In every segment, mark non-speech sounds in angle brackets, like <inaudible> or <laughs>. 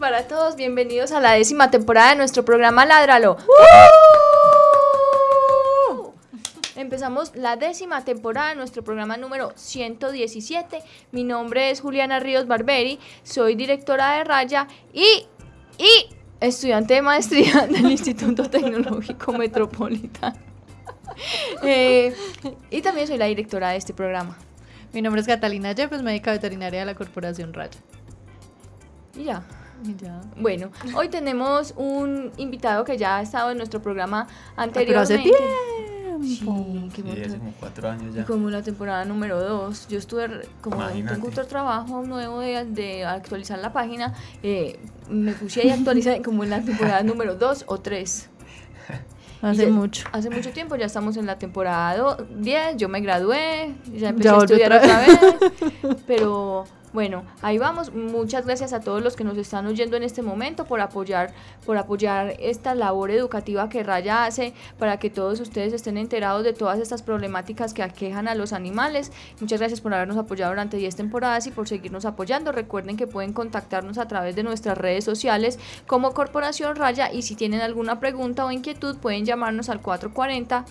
Para todos, bienvenidos a la décima temporada de nuestro programa Ládralo. Empezamos la décima temporada de nuestro programa número 117. Mi nombre es Juliana Ríos Barberi, soy directora de Raya y, y estudiante de maestría <laughs> del Instituto Tecnológico Metropolitano. Eh, y también soy la directora de este programa. Mi nombre es Catalina Yepes, médica veterinaria de la Corporación Raya. Y ya. Ya. Bueno, hoy tenemos un invitado que ya ha estado en nuestro programa Ah, Pero hace tiempo. Sí, qué Sí, hace como cuatro años ya. Como la temporada número 2. Yo estuve, re- como Imagínate. tengo otro trabajo nuevo de, de actualizar la página, eh, me puse ahí a actualizar <laughs> como en la temporada número 2 o 3. <laughs> Hace ya- mucho. Hace mucho tiempo, ya estamos en la temporada 10, yo me gradué, ya empecé Ya a estudiar otra otra vez, <laughs> pero bueno, ahí vamos. Muchas gracias a todos los que nos están oyendo en este momento por apoyar, por apoyar esta labor educativa que Raya hace para que todos ustedes estén enterados de todas estas problemáticas que aquejan a los animales. Muchas gracias por habernos apoyado durante 10 temporadas y por seguirnos apoyando. Recuerden que pueden contactarnos a través de nuestras redes sociales como Corporación Raya y si tienen alguna pregunta o inquietud pueden llamarnos al 440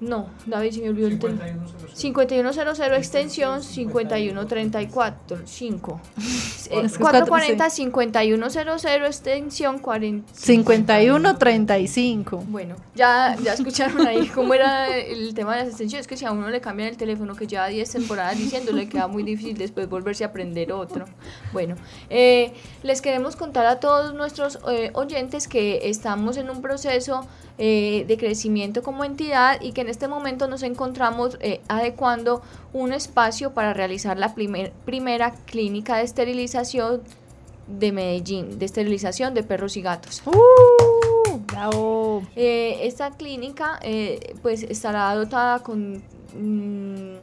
no, David, se me olvidó el teléfono. 5100 extensión 5134 5. Eh, Es que es 440 5100 extensión 40. 51-35. Bueno, ya, ya escucharon ahí cómo era el tema de las extensiones. que si a uno le cambian el teléfono que lleva 10 temporadas diciéndole queda muy difícil después volverse a aprender otro. Bueno, eh, les queremos contar a todos nuestros eh, oyentes que estamos en un proceso eh, de crecimiento como entidad y que en este momento nos encontramos eh, adecuando un espacio para realizar la primer- primera clínica de esterilización de Medellín, de esterilización de perros y gatos. ¡Uh! ¡Bravo! Eh, esta clínica eh, pues estará dotada con mm,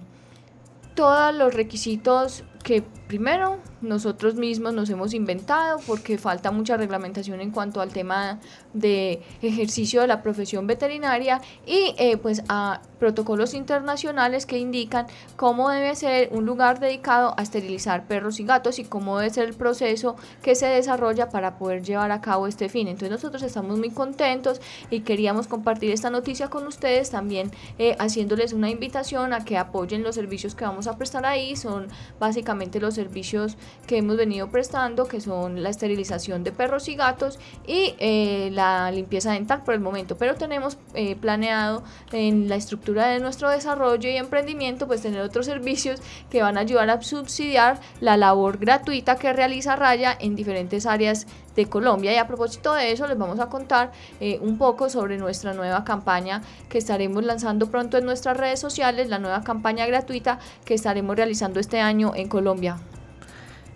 todos los requisitos que primero nosotros mismos nos hemos inventado porque falta mucha reglamentación en cuanto al tema de ejercicio de la profesión veterinaria y eh, pues a protocolos internacionales que indican cómo debe ser un lugar dedicado a esterilizar perros y gatos y cómo debe ser el proceso que se desarrolla para poder llevar a cabo este fin. Entonces nosotros estamos muy contentos y queríamos compartir esta noticia con ustedes también eh, haciéndoles una invitación a que apoyen los servicios que vamos a prestar ahí. Son básicamente los servicios que hemos venido prestando, que son la esterilización de perros y gatos y eh, la limpieza dental por el momento. Pero tenemos eh, planeado en la estructura de nuestro desarrollo y emprendimiento, pues tener otros servicios que van a ayudar a subsidiar la labor gratuita que realiza Raya en diferentes áreas de Colombia. Y a propósito de eso, les vamos a contar eh, un poco sobre nuestra nueva campaña que estaremos lanzando pronto en nuestras redes sociales, la nueva campaña gratuita que estaremos realizando este año en Colombia.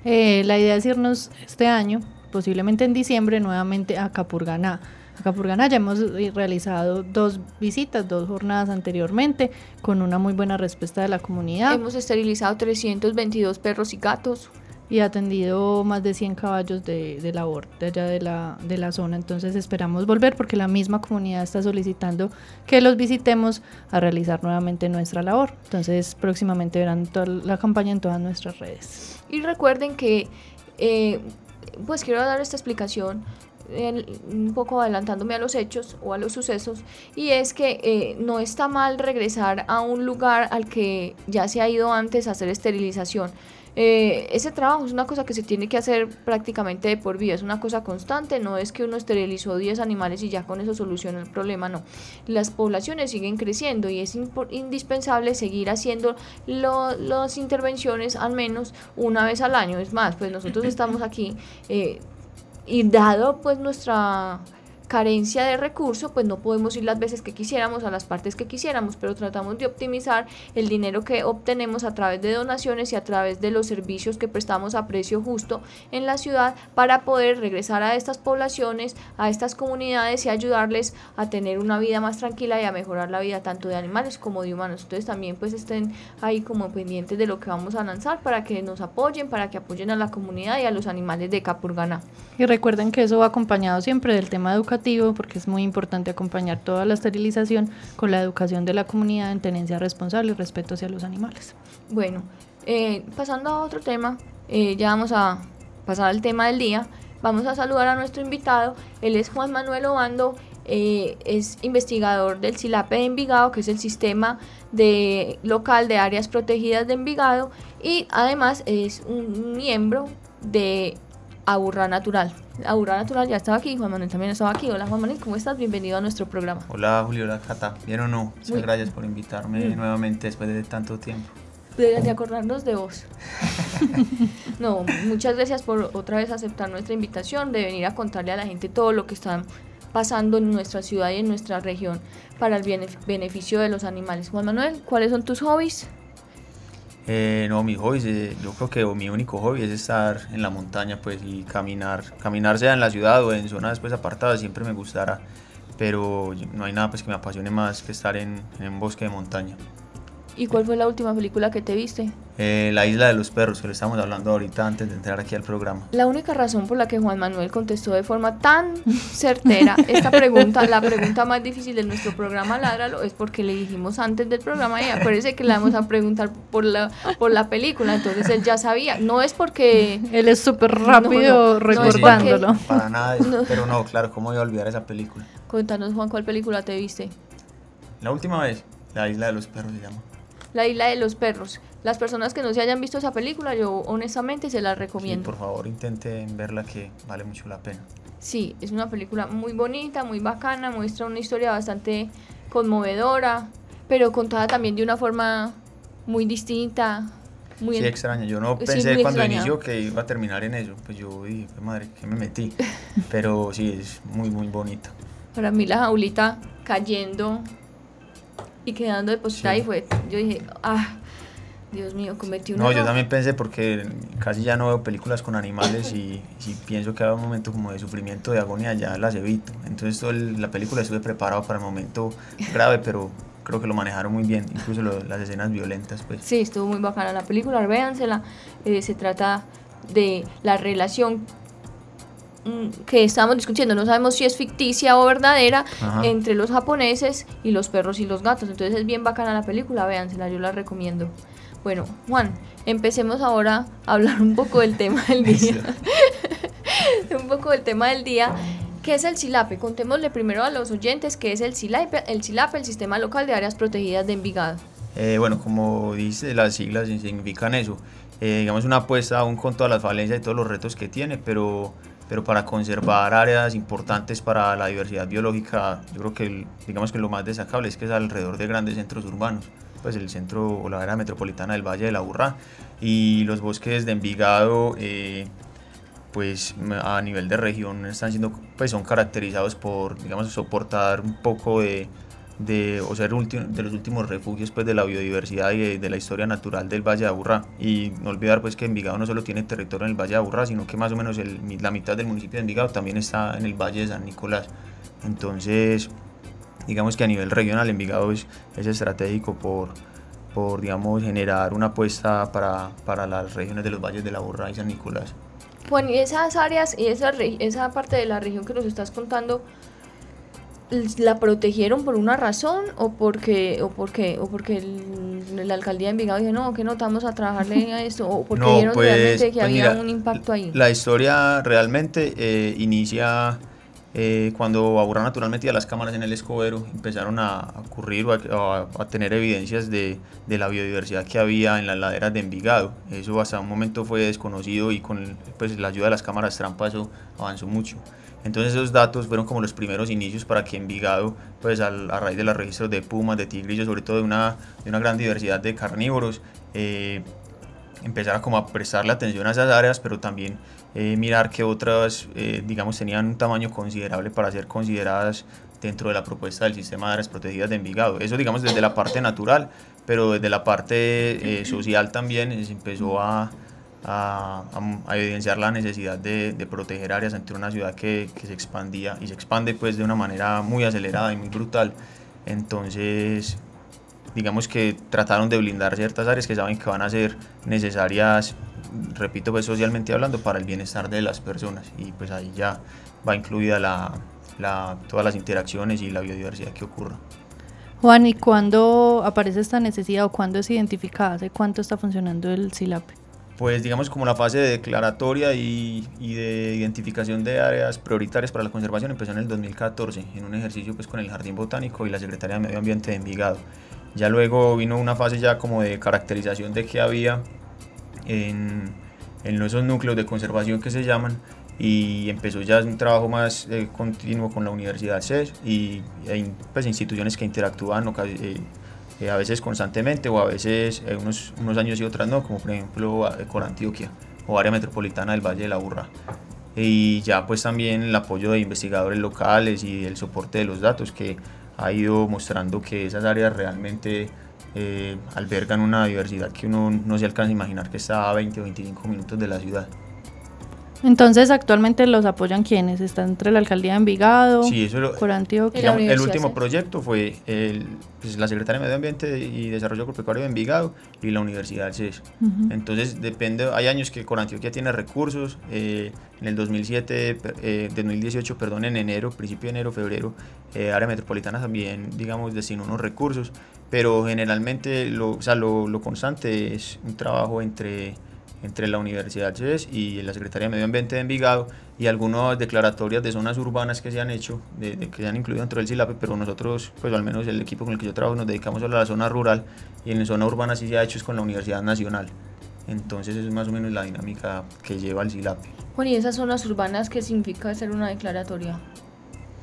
Eh, la idea es irnos este año, posiblemente en diciembre, nuevamente a Capurganá. A Capurganá ya hemos eh, realizado dos visitas, dos jornadas anteriormente, con una muy buena respuesta de la comunidad Hemos esterilizado 322 perros y gatos. y atendido más de 100 caballos de, de labor de allá de la, de la zona. Entonces esperamos volver porque la misma comunidad está solicitando que los visitemos a realizar nuevamente nuestra labor. Entonces próximamente verán toda la campaña en todas nuestras redes. Y recuerden que, eh, pues quiero dar esta explicación un poco adelantándome a los hechos o a los sucesos, y es que eh, no está mal regresar a un lugar al que ya se ha ido antes a hacer esterilización. Eh, ese trabajo es una cosa que se tiene que hacer prácticamente de por vida, es una cosa constante, no es que uno esterilizó 10 animales y ya con eso soluciona el problema, no. Las poblaciones siguen creciendo y es indispensable seguir haciendo lo- las intervenciones al menos una vez al año. Es más, pues nosotros estamos aquí eh, y dado pues nuestra carencia de recursos, pues no podemos ir las veces que quisiéramos a las partes que quisiéramos, pero tratamos de optimizar el dinero que obtenemos a través de donaciones y a través de los servicios que prestamos a precio justo en la ciudad para poder regresar a estas poblaciones, a estas comunidades y ayudarles a tener una vida más tranquila y a mejorar la vida tanto de animales como de humanos. Entonces también pues estén ahí como pendientes de lo que vamos a lanzar para que nos apoyen, para que apoyen a la comunidad y a los animales de Capurganá. Y recuerden que eso va acompañado siempre del tema educativo porque es muy importante acompañar toda la esterilización con la educación de la comunidad en tenencia responsable y respeto hacia los animales. Bueno, eh, pasando a otro tema, eh, ya vamos a pasar al tema del día. Vamos a saludar a nuestro invitado. Él es Juan Manuel Obando, eh, es investigador del SILAPE de Envigado, que es el sistema de, local de áreas protegidas de Envigado, y además es un miembro de Aburra Natural. Aburra Natural ya estaba aquí, Juan Manuel también estaba aquí. Hola Juan Manuel, ¿cómo estás? Bienvenido a nuestro programa. Hola Julio, hola Cata. ¿Bien o no? Muchas gracias por invitarme nuevamente después de tanto tiempo. De, acordarnos de vos. <laughs> no, muchas gracias por otra vez aceptar nuestra invitación, de venir a contarle a la gente todo lo que están pasando en nuestra ciudad y en nuestra región para el beneficio de los animales. Juan Manuel, ¿cuáles son tus hobbies? Eh, no, mi hobby, yo creo que mi único hobby es estar en la montaña pues y caminar, caminar sea en la ciudad o en zonas pues apartadas, siempre me gustará, pero no hay nada pues que me apasione más que estar en, en un bosque de montaña. ¿Y cuál fue la última película que te viste? Eh, la isla de los perros, que lo estamos hablando ahorita antes de entrar aquí al programa. La única razón por la que Juan Manuel contestó de forma tan certera esta pregunta, la pregunta más difícil de nuestro programa Ládralo, es porque le dijimos antes del programa y acuérdese que le vamos a preguntar por la, por la película, entonces él ya sabía. No es porque... Él es súper rápido recordándolo. Para nada, pero no, claro, ¿cómo iba a olvidar esa película? Cuéntanos Juan, ¿cuál película te viste? La última vez, La isla de los perros se llama. La isla de los perros. Las personas que no se hayan visto esa película, yo honestamente se la recomiendo. por favor, intenten verla que vale mucho la pena. Sí, es una película muy bonita, muy bacana, muestra una historia bastante conmovedora, pero contada también de una forma muy distinta. Muy sí, extraña. Yo no pensé cuando inició que iba a terminar en eso. Pues yo dije, madre, que me metí. <laughs> pero sí, es muy, muy bonita. Para mí la jaulita cayendo y quedando depositada y fue, yo dije, ah, Dios mío, cometí un No, yo también pensé porque casi ya no veo películas con animales y si pienso que hay un momento como de sufrimiento, de agonía, ya las evito. Entonces toda la película estuve preparado para el momento grave, pero creo que lo manejaron muy bien, incluso las escenas violentas. pues Sí, estuvo muy bacana la película, véansela. Eh, se trata de la relación que estamos discutiendo, no sabemos si es ficticia o verdadera, entre los japoneses y los perros y los gatos. Entonces es bien bacana la película, véansela, yo la recomiendo. Bueno, Juan, empecemos ahora a hablar un poco del tema del <laughs> día. <laughs> un poco del tema del día. ¿Qué es el SILAPE? Contémosle primero a los oyentes qué es el SILAPE, el SILAPE, el Sistema Local de Áreas Protegidas de Envigado. Eh, bueno, como dice, las siglas significan eso. Eh, digamos una apuesta aún con todas las falencias y todos los retos que tiene, pero pero para conservar áreas importantes para la diversidad biológica, yo creo que digamos que lo más destacable es que es alrededor de grandes centros urbanos, pues el centro o la área metropolitana del Valle de la Burra. Y los bosques de Envigado, eh, pues a nivel de región están siendo, pues son caracterizados por, digamos, soportar un poco de de, o ser de los últimos refugios pues, de la biodiversidad y de, la historia natural del Valle de Aburrá. Y no olvidar pues, que Envigado no solo tiene territorio en el Valle de Aburrá, sino que más o menos la mitad del municipio de Envigado también está en el Valle de San Nicolás. Entonces, digamos que a nivel regional Envigado es, es estratégico por, por digamos, generar una apuesta para, para las regiones de los valles de la y San Nicolás. Bueno, y esas áreas y esa, esa parte de la región que nos estás contando, la protegieron por una razón o porque o porque o porque la alcaldía de Envigado dijo no que no estamos a trabajarle a <laughs> esto o porque vieron pues, realmente que pues había un impacto ahí la historia realmente eh, inicia eh, cuando Aburra naturalmente a las cámaras en el escobero empezaron a ocurrir o a, tener evidencias de, de, la biodiversidad que había en las laderas de Envigado. Eso hasta un momento fue desconocido y con pues, la ayuda de las cámaras trampa eso avanzó mucho. Entonces esos datos fueron como los primeros inicios para que Envigado, pues a, raíz de los registros de pumas, de tigrillos, sobre todo de una, de una gran diversidad de carnívoros, eh, empezar a como a prestarle atención a esas áreas, pero también eh, mirar que otras, eh, digamos, tenían un tamaño considerable para ser consideradas dentro de la propuesta del sistema de áreas protegidas de Envigado. Eso, digamos, desde la parte natural, pero desde la parte eh, social también se empezó a, a, a, evidenciar la necesidad de, de, proteger áreas ante una ciudad que, que, se expandía y se expande pues de una manera muy acelerada y muy brutal. Entonces, digamos que trataron de blindar ciertas áreas que saben que van a ser necesarias, repito, pues socialmente hablando, para el bienestar de las personas y pues ahí ya va incluida la, la, todas las interacciones y la biodiversidad que ocurra. Juan, ¿y cuándo aparece esta necesidad o cuándo es identificada? ¿Hace cuánto está funcionando el SILAPE? Pues digamos como la fase de declaratoria y, y, de identificación de áreas prioritarias para la conservación empezó en el 2014 en un ejercicio pues con el Jardín Botánico y la Secretaría de Medio Ambiente de Envigado. Ya luego vino una fase ya como de caracterización de qué había en, en esos núcleos de conservación que se llaman y empezó ya un trabajo más eh, continuo con la Universidad CES y hay pues, instituciones que interactúan eh, eh, a veces constantemente o a veces eh, unos, unos años y otras no, como por ejemplo con Antioquia o área metropolitana del Valle de la Burra. Y ya pues también el apoyo de investigadores locales y el soporte de los datos que ha ido mostrando que esas áreas realmente eh, albergan una diversidad que uno no se alcanza a imaginar que está a 20 o 25 minutos de la ciudad. Entonces, actualmente los apoyan quienes? ¿Está entre la alcaldía de Envigado? Sí, eso lo, por Antioquia. Digamos, el último proyecto fue el, pues, la Secretaría de Medio Ambiente y Desarrollo Agropecuario de Envigado y la Universidad del CES. Uh -huh. Entonces, depende, hay años que Antioquia tiene recursos. Eh, en el 2007, eh, 2018, perdón, en enero, principio de enero, febrero, eh, área metropolitana también, digamos, destinó unos recursos. Pero generalmente, lo, o sea, lo, lo constante es un trabajo entre entre la Universidad y la Secretaría de Medio Ambiente de Envigado y algunas declaratorias de zonas urbanas que se han hecho, que se han incluido dentro del SILAPE, pero nosotros, pues al menos el equipo con el que yo trabajo, nos dedicamos a la zona rural y en la zona urbana sí se ha hecho con la Universidad Nacional. Entonces es más o menos la dinámica que lleva el SILAPE. Bueno, ¿y esas zonas urbanas qué significa hacer una declaratoria?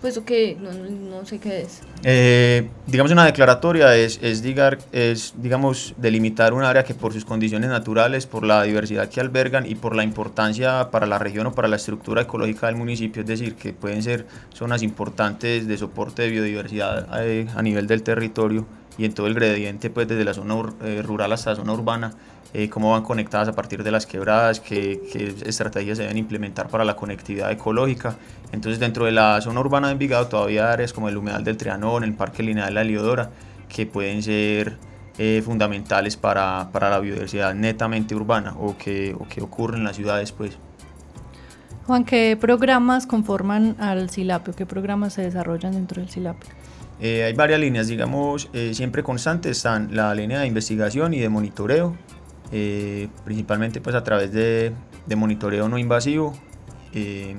Pues que no, no, sé qué es. Eh, digamos una declaratoria es, es, digar, es, digamos, delimitar un área que por sus condiciones naturales, por la diversidad que albergan y por la importancia para la región o para la estructura ecológica del municipio, es decir, que pueden ser zonas importantes de soporte de biodiversidad a, eh, a nivel del territorio y en todo el gradiente, pues desde la zona eh, rural hasta la zona urbana, eh, cómo van conectadas a partir de las quebradas, qué, qué, estrategias se deben implementar para la conectividad ecológica. Entonces dentro de la zona urbana de Envigado todavía hay áreas como el humedal del Trianón, el Parque Lineal de la Liodora, que pueden ser eh, fundamentales para, para, la biodiversidad netamente urbana o que, o que ocurre en las ciudades. Pues. Juan, ¿qué programas conforman al SILAPE o qué programas se desarrollan dentro del SILAPE? Eh, hay varias líneas, digamos, eh, siempre constantes están la línea de investigación y de monitoreo, eh, principalmente pues a través de, de monitoreo no invasivo, eh,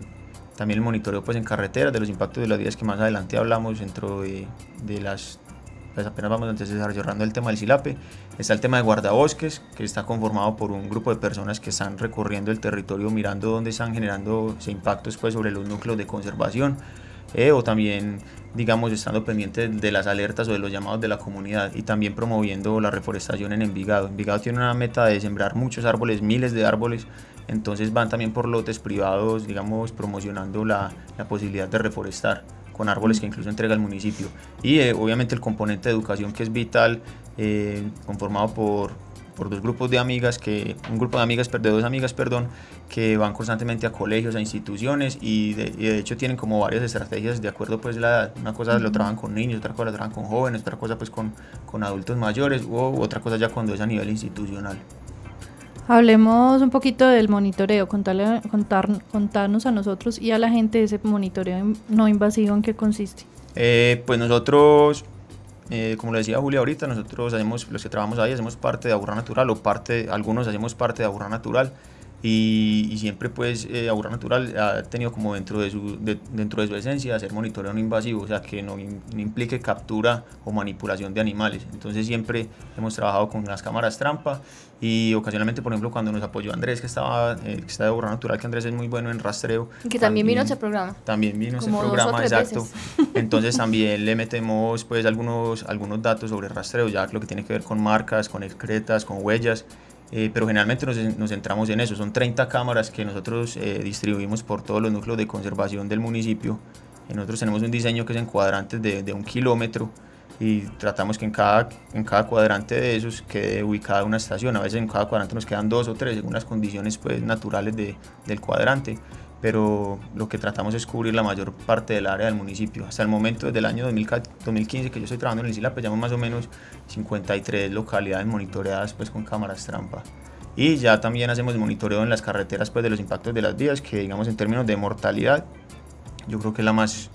también el monitoreo pues en carreteras de los impactos de las vías que más adelante hablamos dentro de, de las pues apenas vamos antes desarrollando el tema del SILAPE, está el tema de guardabosques, que está conformado por un grupo de personas que están recorriendo el territorio mirando dónde están generando impactos pues, sobre los núcleos de conservación, eh, o también digamos estando pendientes de las alertas o de los llamados de la comunidad y también promoviendo la reforestación en Envigado. Envigado tiene una meta de sembrar muchos árboles, miles de árboles, entonces van también por lotes privados, digamos, promocionando la, la posibilidad de reforestar con árboles que incluso entrega el municipio. Y eh, obviamente el componente de educación que es vital, eh, conformado por, por dos grupos de amigas, que, un grupo de amigas, de dos amigas, perdón, que van constantemente a colegios, a instituciones y de, y de hecho tienen como varias estrategias de acuerdo pues la edad. Una cosa lo trabajan con niños, otra cosa lo trabajan con jóvenes, otra cosa pues con, con adultos mayores u otra cosa ya cuando es a nivel institucional. Hablemos un poquito del monitoreo, contarle, contar, contarnos a nosotros y a la gente ese monitoreo no invasivo en qué consiste. Eh, pues nosotros eh, como le decía Julia ahorita, nosotros hacemos, los que trabajamos ahí, hacemos parte de Aburra Natural o parte, algunos hacemos parte de Aburra Natural y, y siempre pues eh, Aburra Natural ha tenido como dentro de, su, de, dentro de su esencia hacer monitoreo no invasivo, o sea que no, in, no, implique captura o manipulación de animales. Entonces siempre hemos trabajado con las cámaras trampa y ocasionalmente, por ejemplo, cuando nos apoyó Andrés, que estaba eh, que está de Aburra Natural, que Andrés es muy bueno en rastreo. Que también, también vino ese programa. También vino ese programa, exacto. <laughs> Entonces también le metemos pues algunos, algunos datos sobre rastreo, ya lo que tiene que ver con marcas, con excretas, con huellas eh, pero generalmente nos, nos, centramos en eso. Son 30 cámaras que nosotros eh, distribuimos por todos los núcleos de conservación del municipio. nosotros tenemos un diseño que es en cuadrantes de, de, un kilómetro y tratamos que en cada, en cada cuadrante de esos quede ubicada una estación. A veces en cada cuadrante nos quedan dos o tres según las condiciones pues, naturales de, del cuadrante pero lo que tratamos es cubrir la mayor parte del área del municipio. Hasta el momento, desde el año 2015 que yo estoy trabajando en el SILA, pues llevamos más o menos 53 localidades monitoreadas pues con cámaras trampa. Y ya también hacemos monitoreo en las carreteras pues de los impactos de las vías, que digamos en términos de mortalidad, yo creo que es la más,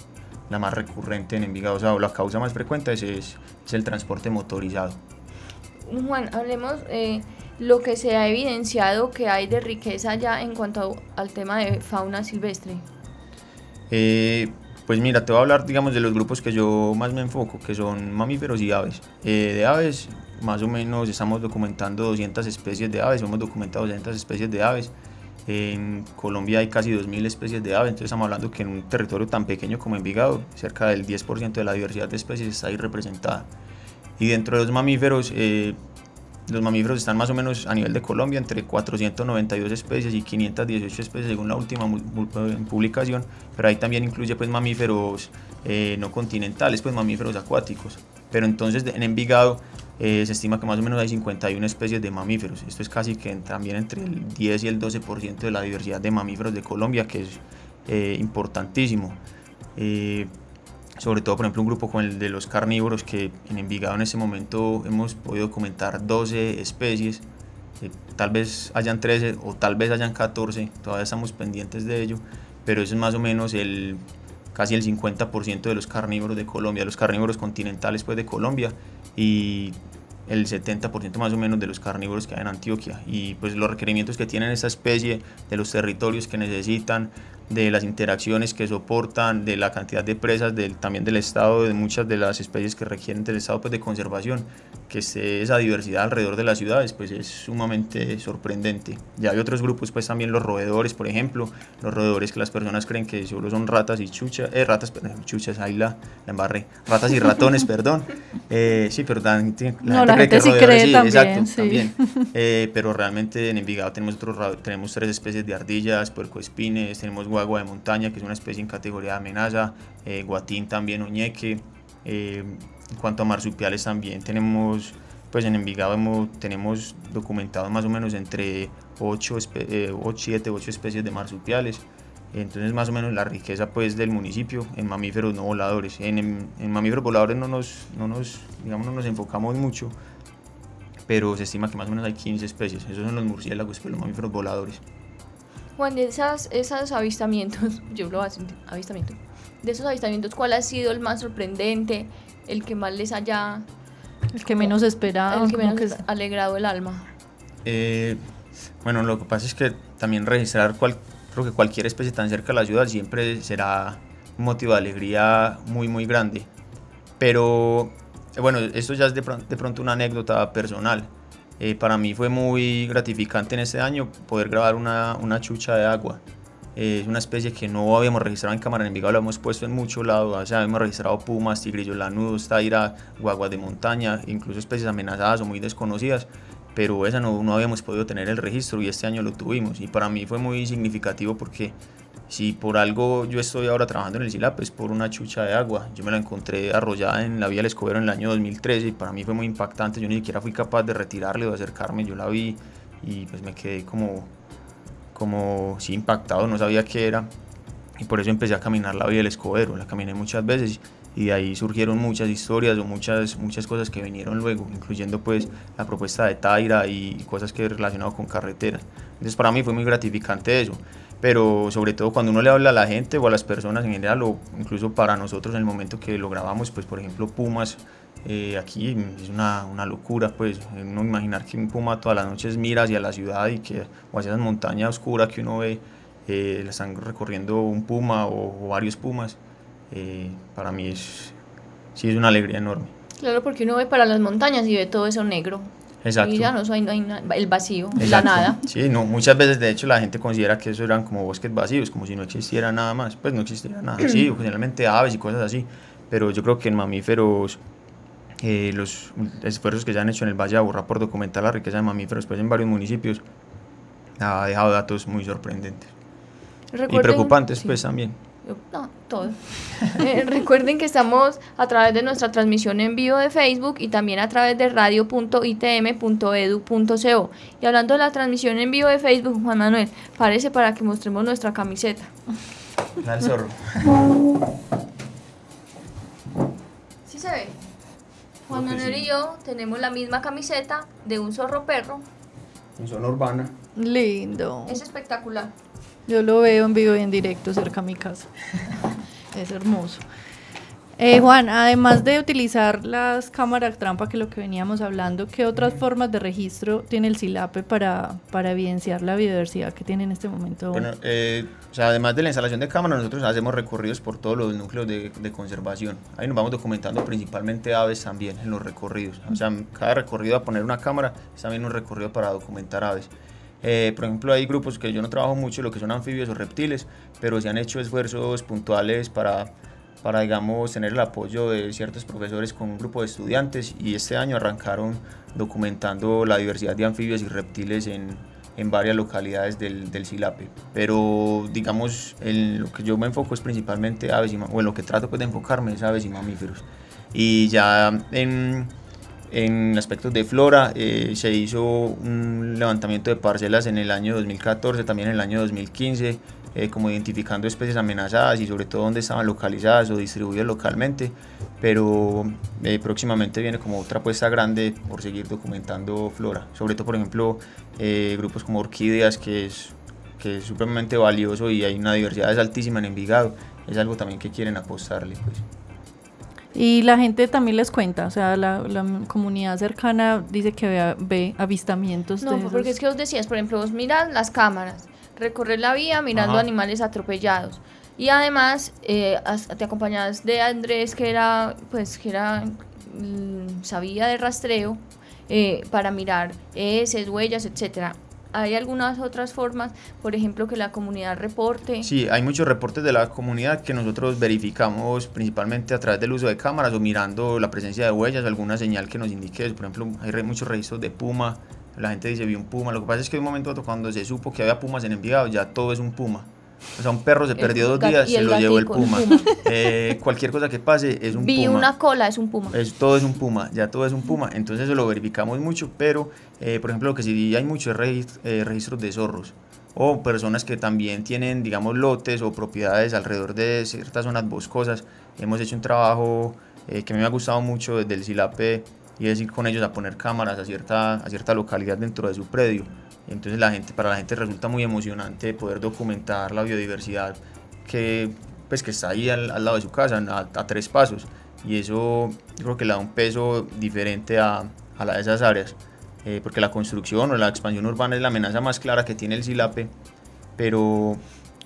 la más recurrente en Envigado, o sea, la causa más frecuente es, es, el transporte motorizado. Juan, hablemos... Eh lo que se ha evidenciado que hay de riqueza ya en cuanto al tema de fauna silvestre? Eh, pues mira, te voy a hablar, digamos, de los grupos que yo más me enfoco, que son mamíferos y aves. Eh, de aves, más o menos estamos documentando 200 especies de aves, hemos documentado 200 especies de aves. En Colombia hay casi 2.000 especies de aves, entonces estamos hablando que en un territorio tan pequeño como Envigado, cerca del 10% de la diversidad de especies está ahí representada. Y dentro de los mamíferos, eh, los mamíferos están más o menos a nivel de Colombia entre 492 especies y 518 especies según la última publicación, pero ahí también incluye pues mamíferos eh, no continentales, pues mamíferos acuáticos. Pero entonces en Envigado eh, se estima que más o menos hay 51 especies de mamíferos. Esto es casi que también entre el 10 y el 12% de la diversidad de mamíferos de Colombia, que es eh, importantísimo sobre todo por ejemplo un grupo como el de los carnívoros que en Envigado en ese momento hemos podido documentar 12 especies, eh, tal vez hayan 13 o tal vez hayan 14, todavía estamos pendientes de ello, pero eso es más o menos el casi el 50% de los carnívoros de Colombia, los carnívoros continentales pues de Colombia y el 70% más o menos de los carnívoros que hay en Antioquia. Y pues los requerimientos que tienen esta especie, de los territorios que necesitan, de las interacciones que soportan, de la cantidad de presas, del, también del estado, de muchas de las especies que requieren del estado pues, de conservación, que esté esa diversidad alrededor de las ciudades, pues es sumamente sorprendente. Ya hay otros grupos, pues también los roedores, por ejemplo, los roedores que las personas creen que solo son ratas y chuchas, eh, ratas, perdón, chuchas, ahí la, la embarré, ratas y ratones, <laughs> perdón. Eh, sí, pero la gente, no, la gente, sí cree también, exacto, también. <laughs> Eh, pero realmente en Envigado tenemos, otros, tenemos tres especies de ardillas, puercoespines, tenemos guagua de montaña, que es una especie en categoría de amenaza, eh, guatín también, uñeque. Eh, en cuanto a marsupiales también tenemos, pues en Envigado hemos, tenemos documentado más o menos entre 8, 7, 8 especies de marsupiales. Entonces más o menos la riqueza pues del municipio en mamíferos no voladores. En, en, mamíferos voladores no nos, no, nos, digamos, no nos enfocamos mucho, pero se estima que más o menos hay 15 especies. Esos son los murciélagos, pues, los mamíferos voladores. Juan, de esas, esos avistamientos, <laughs> yo lo avistamiento, de esos avistamientos, ¿cuál ha sido el más sorprendente, el que más les haya... El que menos esperaba. El que menos ha alegrado el alma. Eh, bueno, lo que pasa es que también registrar cual, creo que cualquier especie tan cerca de la ciudad siempre será un motivo de alegría muy, muy grande. Pero, eh, bueno, esto ya es de de pronto una anécdota personal. Eh, para mí fue muy gratificante en este año poder grabar una, una chucha de agua. Eh, es una especie que no habíamos registrado en cámara en Envigado, la hemos puesto en muchos lados. O sea, hemos registrado pumas, tigrillos lanudos, taira, guaguas de montaña, incluso especies amenazadas o muy desconocidas. Pero esa no, no habíamos podido tener el registro y este año lo tuvimos. Y para mí fue muy significativo porque si por algo yo estoy ahora trabajando en el SILAP es por una chucha de agua. Yo me la encontré arrollada en la vía del Escobero en el año 2013 y para mí fue muy impactante. Yo ni siquiera fui capaz de retirarle o de acercarme. Yo la vi y pues me quedé como, como sí, impactado, no sabía qué era. Y por eso empecé a caminar la vía del Escobero. La caminé muchas veces y de ahí surgieron muchas historias o muchas, muchas cosas que vinieron luego, incluyendo pues la propuesta de Taira y cosas que relacionado con carreteras. Entonces para mí fue muy gratificante eso pero sobre todo cuando uno le habla a la gente o a las personas en general o incluso para nosotros en el momento que lo grabamos, pues por ejemplo Pumas, eh, aquí es una, una, locura, pues no imaginar que un puma todas las noches mira hacia la ciudad y que o hacia esas montañas oscuras que uno ve, eh, le están recorriendo un puma o, varios pumas, eh, para mí es, sí es una alegría enorme. Claro, porque uno ve para las montañas y ve todo eso negro. Exacto. Y ya no, hay, no hay el vacío, la nada. Sí, no, muchas veces de hecho la gente considera que eso eran como bosques vacíos, como si no existiera nada más. Pues no existiera nada. Sí, <clears throat> generalmente aves y cosas así, pero yo creo que en mamíferos eh, los esfuerzos que se han hecho en el Valle de Aburrá por documentar la riqueza de mamíferos pues, en varios municipios ha dejado datos muy sorprendentes. y preocupantes pues también. No, todo. Eh, recuerden que estamos a través de nuestra transmisión en vivo de Facebook y también a través de radio.itm.edu.co. Y hablando de la transmisión en vivo de Facebook, Juan Manuel, parece para que mostremos nuestra camiseta. El zorro. Sí se ve. Juan Manuel y yo tenemos la misma camiseta de un zorro perro. En zona urbana. Lindo. Es espectacular. Yo lo veo en vivo y en directo cerca a mi casa. <laughs> es hermoso. Eh, Juan, además de utilizar las cámaras trampa, que es lo que veníamos hablando, ¿qué otras formas de registro tiene el SILAPE para, para evidenciar la biodiversidad que tiene en este momento? Bueno, eh, o sea, además de la instalación de cámaras, nosotros hacemos recorridos por todos los núcleos de, de, conservación. Ahí nos vamos documentando principalmente aves también en los recorridos. O sea, cada recorrido a poner una cámara es también un recorrido para documentar aves. Eh, por ejemplo, hay grupos que yo no trabajo mucho, lo que son anfibios o reptiles, pero se han hecho esfuerzos puntuales para, para, digamos, tener el apoyo de ciertos profesores con un grupo de estudiantes y este año arrancaron documentando la diversidad de anfibios y reptiles en, en varias localidades del, del Silape. Pero, digamos, en lo que yo me enfoco es principalmente aves y, o en lo que trato pues, de enfocarme es aves y mamíferos. Y ya en en aspectos de flora, eh, se hizo un levantamiento de parcelas en el año 2014, también en el año 2015, eh, como identificando especies amenazadas y sobre todo dónde estaban localizadas o distribuidas localmente, pero eh, próximamente viene como otra apuesta grande por seguir documentando flora, sobre todo por ejemplo grupos como orquídeas que es, que es supremamente valioso y hay una diversidad altísima en Envigado, es algo también que quieren apostarle. Pues. Y la gente también les cuenta, o sea, la, comunidad cercana dice que ve, ve avistamientos. No, porque es que vos decías, por ejemplo, vos miras las cámaras, recorrer la vía mirando animales atropellados. Y además eh, te acompañas de Andrés, que era, pues, que era, mm, sabía de rastreo, eh, para mirar heces, huellas, etcétera. ¿Hay algunas otras formas, por ejemplo, que la comunidad reporte? Sí, hay muchos reportes de la comunidad que nosotros verificamos principalmente a través del uso de cámaras o mirando la presencia de huellas, alguna señal que nos indique eso. Por ejemplo, hay muchos registros de puma, la gente dice vi un puma. Lo que pasa es que en un momento cuando se supo que había pumas en Envigado, ya todo es un puma. O sea, un perro se perdió dos días, se lo llevó el puma. <laughs> Eh, cualquier cosa que pase es un puma. Vi una cola, es un puma. Es, todo es un puma, ya todo es un puma. Entonces eso lo verificamos mucho, pero eh, por ejemplo lo que sí hay muchos eh, registros de zorros o personas que también tienen, digamos, lotes o propiedades alrededor de ciertas zonas boscosas. Hemos hecho un trabajo que a mí me ha gustado mucho desde el SILAPE y es ir con ellos a poner cámaras a cierta, a cierta localidad dentro de su predio entonces la gente, para la gente resulta muy emocionante poder documentar la biodiversidad que, pues, que está ahí al, lado de su casa, a, tres pasos. Y eso yo creo que le da un peso diferente a, a la de esas áreas. Eh, porque la construcción o la expansión urbana es la amenaza más clara que tiene el SILAPE, pero,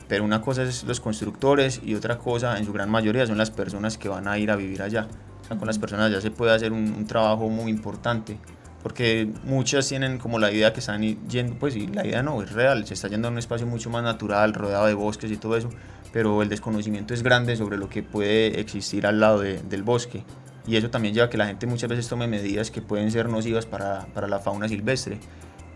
pero una cosa es los constructores y otra cosa, en su gran mayoría, son las personas que van a ir a vivir allá. O sea, con las personas ya se puede hacer un, un trabajo muy importante porque muchas tienen como la idea que están yendo, pues y la idea no, es real, se está yendo a un espacio mucho más natural, rodeado de bosques y todo eso, pero el desconocimiento es grande sobre lo que puede existir al lado del bosque. Y eso también lleva a que la gente muchas veces tome medidas que pueden ser nocivas para, para la fauna silvestre.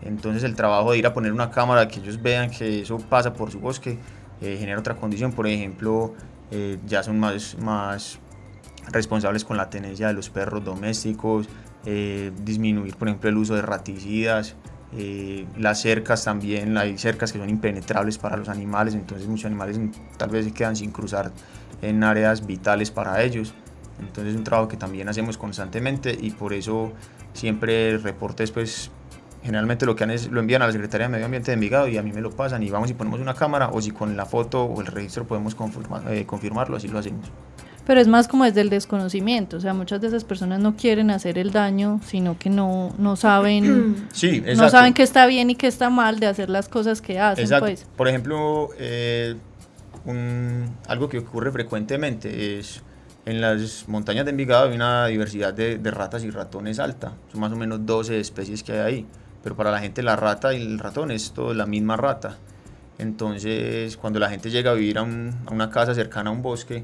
Entonces el trabajo de ir a poner una cámara, que ellos vean que eso pasa por su bosque, eh, genera otra condición. Por ejemplo, eh, ya son más, más responsables con la tenencia de los perros domésticos, eh, disminuir, por ejemplo, el uso de raticidas, eh, las cercas también, hay cercas que son impenetrables para los animales, entonces muchos animales tal vez se quedan sin cruzar en áreas vitales para ellos. Entonces es un trabajo que también hacemos constantemente y por eso siempre reportes pues generalmente lo que han es, lo envían a la Secretaría de Medio Ambiente de Envigado y a mí me lo pasan y vamos y ponemos una cámara o si con la foto o el registro podemos eh, confirmarlo, así lo hacemos. Pero es más como desde el desconocimiento, o sea, muchas de esas personas no quieren hacer el daño, sino que no, no saben <clears throat> sí, no saben qué está bien y qué está mal de hacer las cosas que hacen. Pues. Por ejemplo, eh, algo que ocurre frecuentemente es en las montañas de Envigado hay una diversidad de, ratas y ratones alta, son más o menos 12 especies que hay ahí, pero para la gente la rata y el ratón es todo la misma rata. Entonces, cuando la gente llega a vivir a una casa cercana a un bosque,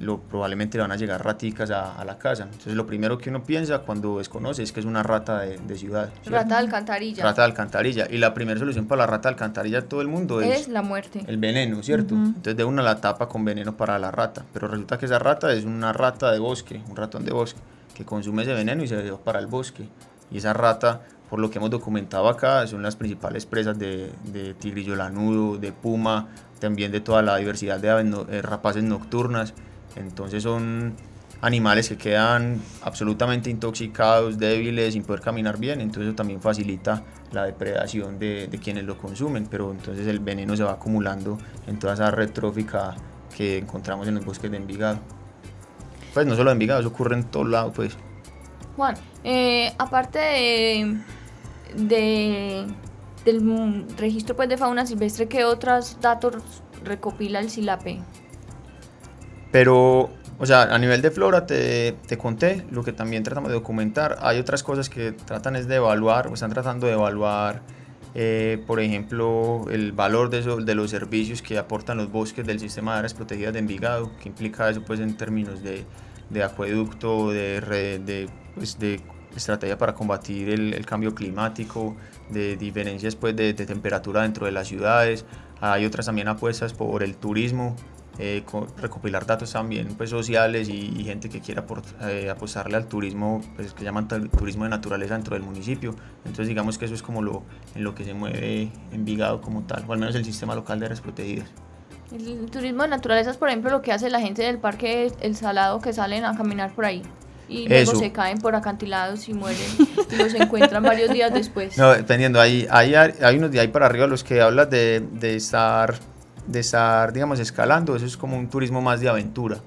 lo, probablemente le van a llegar raticas a, la casa. Entonces lo primero que uno piensa cuando desconoce es que es una rata de, ciudad. Rata de alcantarilla. Rata de alcantarilla. Y la primera solución para la rata de alcantarilla de todo el mundo es... Es la muerte. El veneno, ¿cierto? Entonces de una la tapa con veneno para la rata. Pero resulta que esa rata es una rata de bosque, un ratón de bosque, que consume ese veneno y se lleva para el bosque. Y esa rata por lo que hemos documentado acá, son las principales presas de, de tigrillo lanudo, de puma, también de toda la diversidad de eh, rapaces nocturnas. Entonces son animales que quedan absolutamente intoxicados, débiles, sin poder caminar bien, entonces eso también facilita la depredación de, quienes lo consumen, pero entonces el veneno se va acumulando en toda esa red trófica que encontramos en los bosques de Envigado. Pues no solo en Envigado, eso ocurre en todos lados, pues. Juan, eh, aparte de, del registro pues, de fauna silvestre, ¿qué otros datos recopila el SILAPE? Pero, o sea, a nivel de flora te, te, conté lo que también tratamos de documentar. Hay otras cosas que tratan es de evaluar, o están tratando de evaluar, eh, por ejemplo, el valor de, de los servicios que aportan los bosques del sistema de áreas protegidas de Envigado, que implica eso pues en términos de, de acueducto, de, de, pues, de estrategia para combatir el, cambio climático, de diferencias pues, de, temperatura dentro de las ciudades. Hay otras también apuestas por el turismo, eh, recopilar datos también pues, sociales y, gente que quiera eh, apostarle al turismo, pues, que llaman turismo de naturaleza dentro del municipio. Entonces digamos que eso es como lo, en lo que se mueve Envigado como tal, o al menos el sistema local de áreas protegidas. El turismo de naturaleza es, por ejemplo, lo que hace la gente del parque El Salado que salen a caminar por ahí y luego se caen por acantilados y mueren y los encuentran varios días después. No, dependiendo, hay, hay, hay unos de ahí para arriba los que hablas de, de, estar, de estar, digamos, escalando, eso es como un turismo más de aventura.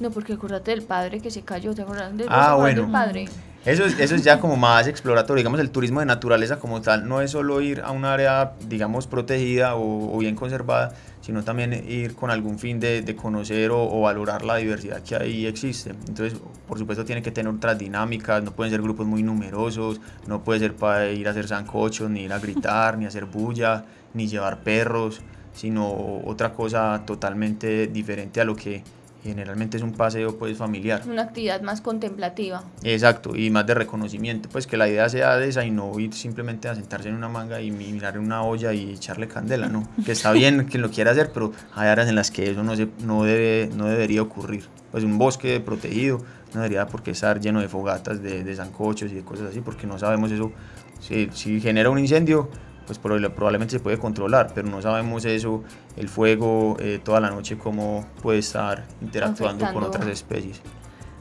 No, porque acuérdate del padre que se cayó, ¿te acuerdas del ah, bueno. padre? Eso es, eso es ya como más exploratorio, digamos, el turismo de naturaleza como tal, no es solo ir a un área, digamos, protegida o, o bien conservada, sino también ir con algún fin de, de conocer o, o, valorar la diversidad que ahí existe. Entonces, por supuesto, tiene que tener otras dinámicas, no pueden ser grupos muy numerosos, no puede ser para ir a hacer sancochos, ni ir a gritar, <laughs> ni hacer bulla, ni llevar perros, sino otra cosa totalmente diferente a lo que generalmente es un paseo pues familiar. Una actividad más contemplativa. Exacto, y más de reconocimiento, pues que la idea sea de esa y no ir simplemente a sentarse en una manga y mirar en una olla y echarle candela, ¿no? <laughs> Que está bien quien lo quiera hacer, pero hay áreas en las que eso no, se, no, debe, no debería ocurrir. Pues un bosque protegido no debería por qué estar lleno de fogatas, de, de zancochos y de cosas así, porque no sabemos eso. Si, si genera un incendio, pues probablemente se puede controlar, pero no sabemos eso, el fuego, eh, toda la noche, cómo puede estar interactuando con otras especies.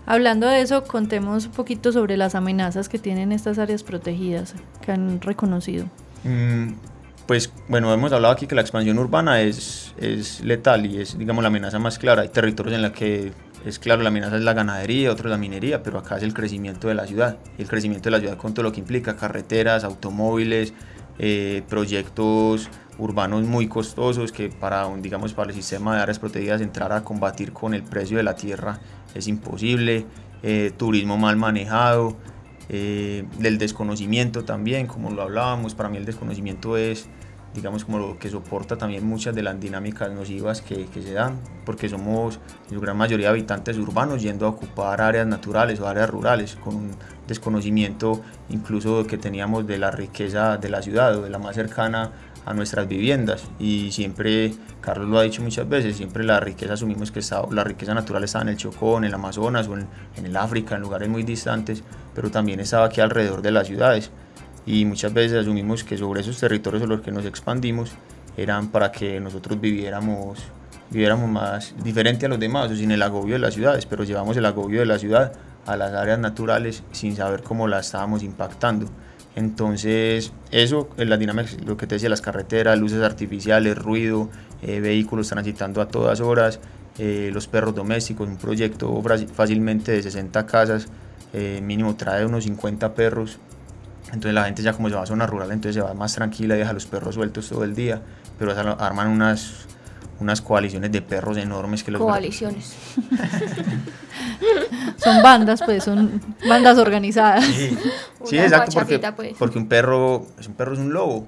Hablando de eso, contemos un poquito sobre las amenazas que tienen estas áreas protegidas que han reconocido. Mm, pues bueno, hemos hablado aquí que la expansión urbana es, es letal y es, digamos, la amenaza más clara. Hay territorios en los que es claro, la amenaza es la ganadería, otro la minería, pero acá es el crecimiento de la ciudad. Y el crecimiento de la ciudad con todo lo que implica, carreteras, automóviles, eh, proyectos urbanos muy costosos que para, digamos, para el sistema de áreas protegidas entrar a combatir con el precio de la tierra es imposible, eh, turismo mal manejado, eh, del desconocimiento también, como lo hablábamos, para mí el desconocimiento es digamos como lo que soporta también muchas de las dinámicas nocivas que, que se dan, porque somos en su gran mayoría habitantes urbanos yendo a ocupar áreas naturales o áreas rurales con un desconocimiento incluso que teníamos de la riqueza de la ciudad o de la más cercana a nuestras viviendas. Y siempre, Carlos lo ha dicho muchas veces, siempre la riqueza asumimos que está, la riqueza natural está en el Chocó, en el Amazonas o en, en el África, en lugares muy distantes, pero también estaba aquí alrededor de las ciudades y muchas veces asumimos que sobre esos territorios sobre los que nos expandimos eran para que nosotros viviéramos, viviéramos más diferente a los demás o sin el agobio de las ciudades, pero llevamos el agobio de la ciudad a las áreas naturales sin saber cómo las estábamos impactando. Entonces, eso es la dinámica, lo que te decía, las carreteras, luces artificiales, ruido, eh, vehículos transitando a todas horas, eh, los perros domésticos, un proyecto fácilmente de 60 casas, eh, mínimo trae unos 50 perros entonces la gente ya como se va a zona rural, entonces se va más tranquila y deja a los perros sueltos todo el día, pero arman unas, unas coaliciones de perros enormes que los... Coaliciones. <laughs> son bandas, pues, son bandas organizadas. Sí, exacto, porque, pues. porque un perro, es un perro es un lobo,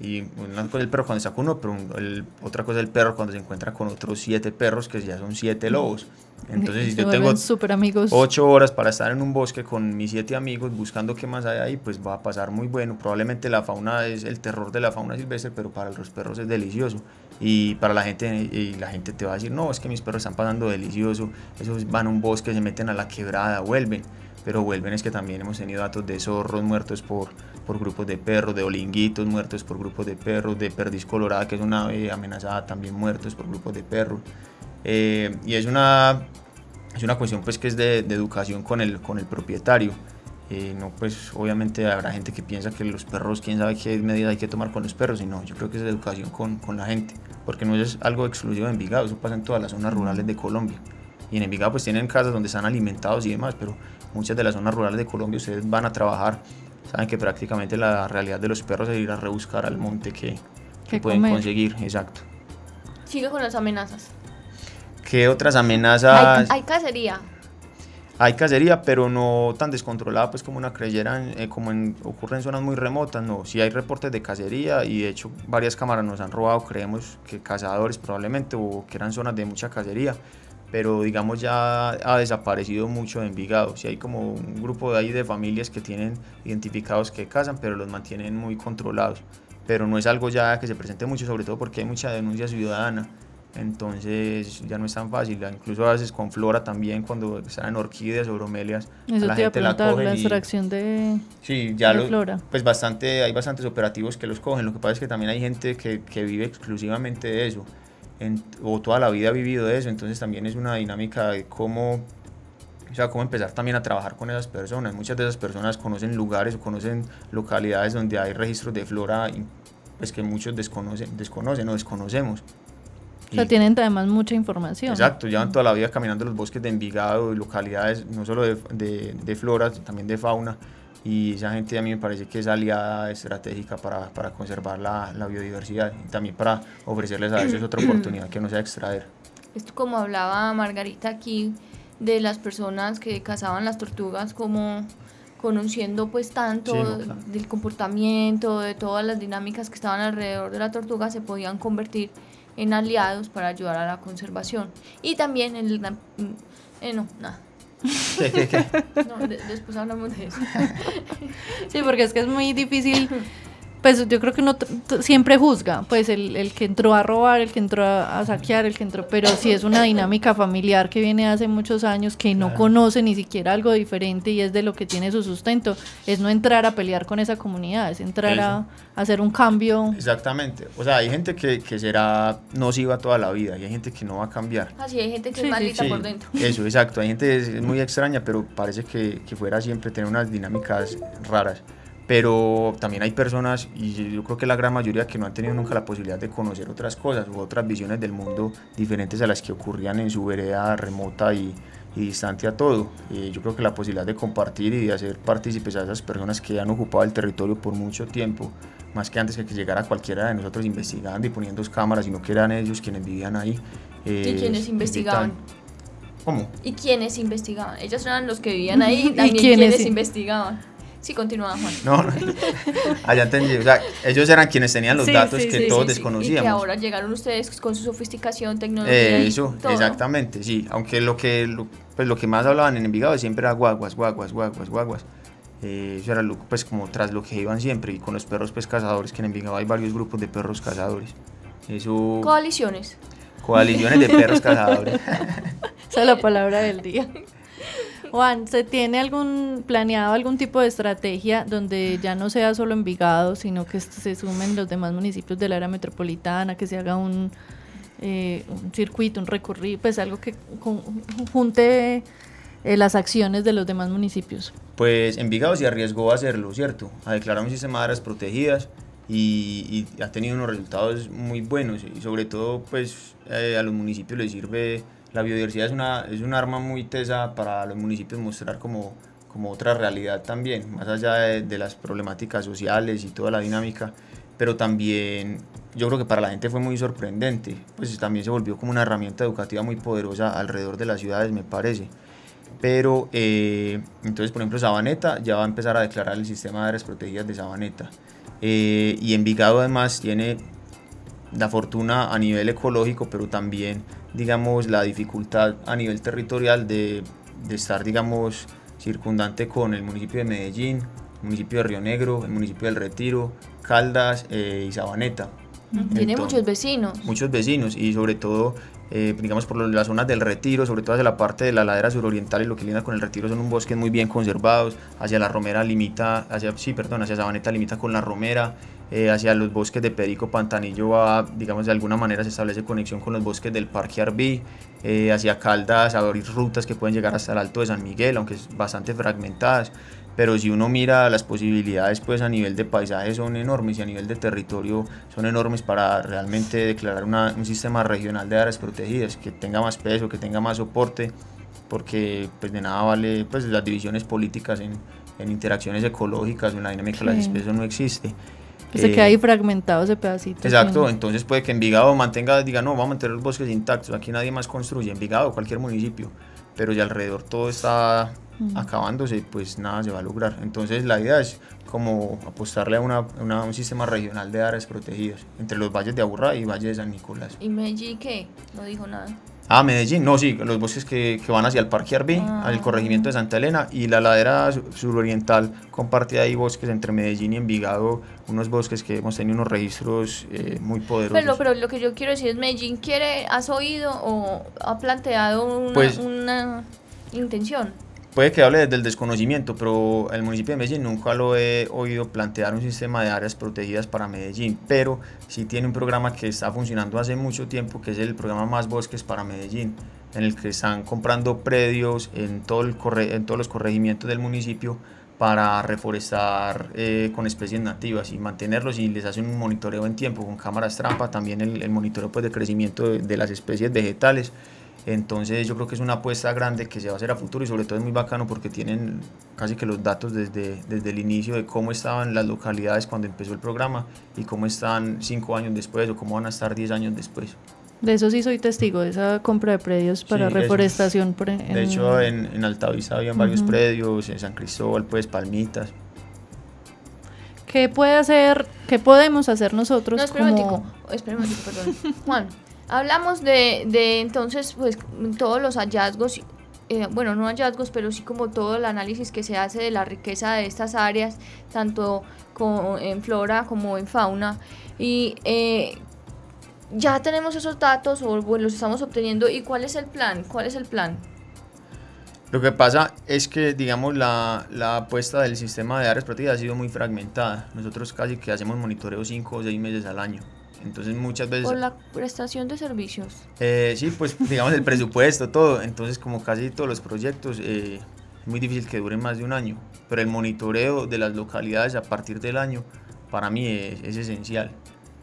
Y una cosa es el perro cuando está con uno, pero el, otra cosa es el perro cuando se encuentra con otros siete perros, que ya son siete lobos. Entonces, si yo tengo super amigos. ocho horas para estar en un bosque con mis siete amigos buscando qué más hay ahí, pues va a pasar muy bueno. Probablemente la fauna es el terror de la fauna silvestre, pero para los perros es delicioso. Y para la gente, y la gente te va a decir, no, es que mis perros están pasando delicioso. Esos van a un bosque, se meten a la quebrada, vuelven. Pero vuelven es que también hemos tenido datos de zorros muertos por, por grupos de perros, de olinguitos muertos por grupos de perros, de perdiz colorada, que es una ave amenazada, también muertos por grupos de perros. Eh, y es una, es una cuestión pues que es de, de educación con el, con el propietario. Eh, no, pues obviamente habrá gente que piensa que los perros, quién sabe qué medidas hay que tomar con los perros, y no, yo creo que es educación con, con la gente, porque no es algo exclusivo de Envigado, eso pasa en todas las zonas rurales de Colombia. Y en Envigado pues tienen casas donde están alimentados y demás, pero muchas de las zonas rurales de Colombia ustedes van a trabajar, saben que prácticamente la realidad de los perros es ir a rebuscar al monte que, que pueden conseguir, exacto. Sigue con las amenazas. ¿Qué otras amenazas? Hay, cacería. Hay cacería, pero no tan descontrolada pues como una creyera, eh, como en, ocurre en zonas muy remotas, no. Sí hay reportes de cacería y de hecho varias cámaras nos han robado, creemos que cazadores probablemente o que eran zonas de mucha cacería, pero digamos ya ha desaparecido mucho en Envigado. Sí hay como un grupo de ahí de familias que tienen identificados que cazan, pero los mantienen muy controlados. Pero no es algo ya que se presente mucho, sobre todo porque hay mucha denuncia ciudadana entonces ya no es tan fácil, incluso a veces con flora también cuando están en orquídeas o bromelias, Eso la gente la coge la extracción de, sí, ya flora. Pues bastante, hay bastantes operativos que los cogen, lo que pasa es que también hay gente que, que vive exclusivamente de eso, o toda la vida ha vivido de eso, entonces también es una dinámica de cómo, o sea, cómo empezar también a trabajar con esas personas. Muchas de esas personas conocen lugares o conocen localidades donde hay registros de flora pues que muchos desconocen, desconocen o desconocemos. O sea, tienen además mucha información. Exacto, llevan toda la vida caminando los bosques de Envigado y localidades, no solo de, de, de, flora, también de fauna. Y esa gente a mí me parece que es aliada estratégica para, para conservar la, la, biodiversidad y también para ofrecerles a veces otra oportunidad que no sea extraer. Esto como hablaba Margarita aquí de las personas que cazaban las tortugas como conociendo pues tanto del comportamiento, de todas las dinámicas que estaban alrededor de la tortuga, se podían convertir en aliados para ayudar a la conservación. Y también en el... Eh, no, nada. <laughs> No, después hablamos de eso. sí, porque es que es muy difícil <laughs> pues yo creo que uno siempre juzga, pues el, el, que entró a robar, el que entró a, saquear, el que entró, pero si es una dinámica familiar que viene hace muchos años, que no conoce ni siquiera algo diferente y es de lo que tiene su sustento, es no entrar a pelear con esa comunidad, es entrar a, hacer un cambio. Exactamente, o sea, hay gente que, que será nociva toda la vida y hay gente que no va a cambiar. Así, hay gente que es maldita por dentro. Eso, exacto, hay gente es muy extraña, pero parece que, que fuera siempre tener unas dinámicas raras pero también hay personas, y yo creo que la gran mayoría, que no han tenido nunca la posibilidad de conocer otras cosas u otras visiones del mundo diferentes a las que ocurrían en su vereda remota y, y distante a todo. y yo creo que la posibilidad de compartir y de hacer partícipes a esas personas que han ocupado el territorio por mucho tiempo, más que antes que, que llegara cualquiera de nosotros investigando y poniendo cámaras, sino que eran ellos quienes vivían ahí. ¿Y quienes investigaban? ¿Cómo? ¿Y quiénes investigaban? Ellos eran los que vivían ahí <laughs> y también quienes investigaban. Sí, continúa, Juan. No, no. <laughs> Ya entendí. O sea, ellos eran quienes tenían los datos que todos desconocíamos. Y que ahora llegaron ustedes con su sofisticación, tecnología. eso, exactamente, sí. Aunque lo que, pues lo que más hablaban en Envigado siempre era guaguas, guaguas, guaguas, guaguas. Eh, eso era lo, pues como tras lo que iban siempre. Y con los perros pues cazadores, que en Envigado hay varios grupos de perros cazadores. Eso... Coaliciones. Coaliciones de perros <laughs> cazadores. Esa es la palabra del día. <laughs> Juan, ¿se tiene algún planeado algún tipo de estrategia donde ya no sea solo Envigado, sino que se sumen los demás municipios del área metropolitana, que se haga un, eh, circuito, un recorrido, pues algo que junte eh, las acciones de los demás municipios? Pues Envigado se arriesgó a hacerlo, ¿cierto? A declarar un sistema de áreas protegidas y, ha tenido unos resultados muy buenos y sobre todo pues eh, a los municipios les sirve la biodiversidad es, una, es un arma muy tesa para los municipios mostrar como, como otra realidad también, más allá de, las problemáticas sociales y toda la dinámica, pero también yo creo que para la gente fue muy sorprendente, pues también se volvió como una herramienta educativa muy poderosa alrededor de las ciudades, me parece. Pero eh, entonces, por ejemplo, Sabaneta ya va a empezar a declarar el sistema de áreas protegidas de Sabaneta. Eh, y Envigado además tiene la fortuna a nivel ecológico, pero también, digamos, la dificultad a nivel territorial de, de estar, digamos, circundante con el municipio de Medellín, el municipio de Río Negro, el municipio del Retiro, Caldas eh, y Sabaneta. Tiene muchos vecinos. Muchos vecinos y sobre todo, eh, digamos, por las zonas del retiro, sobre todo hacia la parte de la ladera suroriental y lo que linda con el retiro son un bosque muy bien conservados, hacia la Romera limita, hacia, sí, perdón, hacia Sabaneta limita con la Romera, eh, hacia los bosques de Perico Pantanillo va, digamos, de alguna manera se establece conexión con los bosques del Parque Arbí, eh, hacia Caldas, abrir rutas que pueden llegar hasta el Alto de San Miguel, aunque es bastante fragmentadas pero si uno mira las posibilidades pues a nivel de paisaje son enormes y a nivel de territorio son enormes para realmente declarar un sistema regional de áreas protegidas que tenga más peso, que tenga más soporte, porque pues de nada vale pues las divisiones políticas en, en interacciones ecológicas en la dinámica de las especies no existe. Pues se queda ahí eh, fragmentado ese pedacito. Exacto, entonces puede que Envigado mantenga, diga, no, vamos a mantener los bosques intactos, aquí nadie más construye, Envigado, cualquier municipio, pero ya alrededor todo está acabándose, pues nada se va a lograr. Entonces la idea es como apostarle a, una, un sistema regional de áreas protegidas entre los valles de Aburrá y Valle de San Nicolás. ¿Y Medellín qué? No dijo nada. Ah, Medellín, no, sí, los bosques que, que van hacia el Parque Arbí, ah. al corregimiento de Santa Elena y la ladera suroriental comparte ahí bosques entre Medellín y Envigado, unos bosques que hemos tenido unos registros eh, muy poderosos. Pero, pero lo que yo quiero decir es, Medellín quiere, ¿has oído o ha planteado una, pues una intención? puede que hable desde el desconocimiento, pero el municipio de Medellín nunca lo he oído plantear un sistema de áreas protegidas para Medellín, pero sí tiene un programa que está funcionando hace mucho tiempo, que es el programa Más Bosques para Medellín, en el que están comprando predios en, todo el en todos los corregimientos del municipio para reforestar eh, con especies nativas y mantenerlos y les hacen un monitoreo en tiempo con cámaras trampa, también el, monitoreo pues, de crecimiento de, de las especies vegetales entonces yo creo que es una apuesta grande que se va a hacer a futuro y sobre todo es muy bacano porque tienen casi que los datos desde, desde el inicio de cómo estaban las localidades cuando empezó el programa y cómo están cinco años después o cómo van a estar diez años después. De eso sí soy testigo, de esa compra de predios para reforestación. de hecho, en, en Altavista habían varios predios, en San Cristóbal, pues Palmitas. ¿Qué puede hacer, qué podemos hacer nosotros? No, espera como... un perdón. <laughs> Juan, Hablamos de, de entonces, pues, todos los hallazgos, eh, bueno, no hallazgos, pero sí como todo el análisis que se hace de la riqueza de estas áreas, tanto en flora como en fauna. Y eh, ya tenemos esos datos o bueno, los estamos obteniendo. ¿Y cuál es el plan? ¿Cuál es el plan? Lo que pasa es que, digamos, la, la apuesta del sistema de áreas protegidas ha sido muy fragmentada. Nosotros casi que hacemos monitoreo 5 o 6 meses al año. Entonces muchas veces... Por la prestación de servicios. Eh, sí, pues <laughs> digamos el presupuesto, todo. Entonces como casi todos los proyectos, eh, es muy difícil que duren más de un año. Pero el monitoreo de las localidades a partir del año, para mí es, esencial.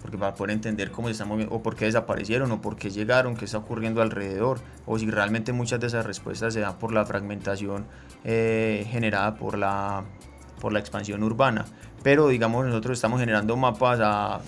Porque para poder entender cómo se están moviendo, o por qué desaparecieron, o por qué llegaron, qué está ocurriendo alrededor, o si realmente muchas de esas respuestas se dan por la fragmentación eh, generada por la, por la expansión urbana. Pero digamos nosotros estamos generando mapas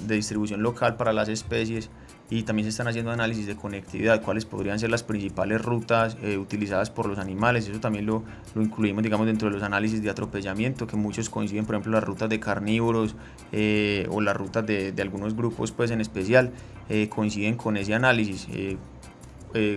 de distribución local para las especies y también se están haciendo análisis de conectividad, cuáles podrían ser las principales rutas eh, utilizadas por los animales, eso también lo, lo, incluimos digamos dentro de los análisis de atropellamiento, que muchos coinciden, por ejemplo las rutas de carnívoros eh, o las rutas de, de, algunos grupos pues en especial eh, coinciden con ese análisis.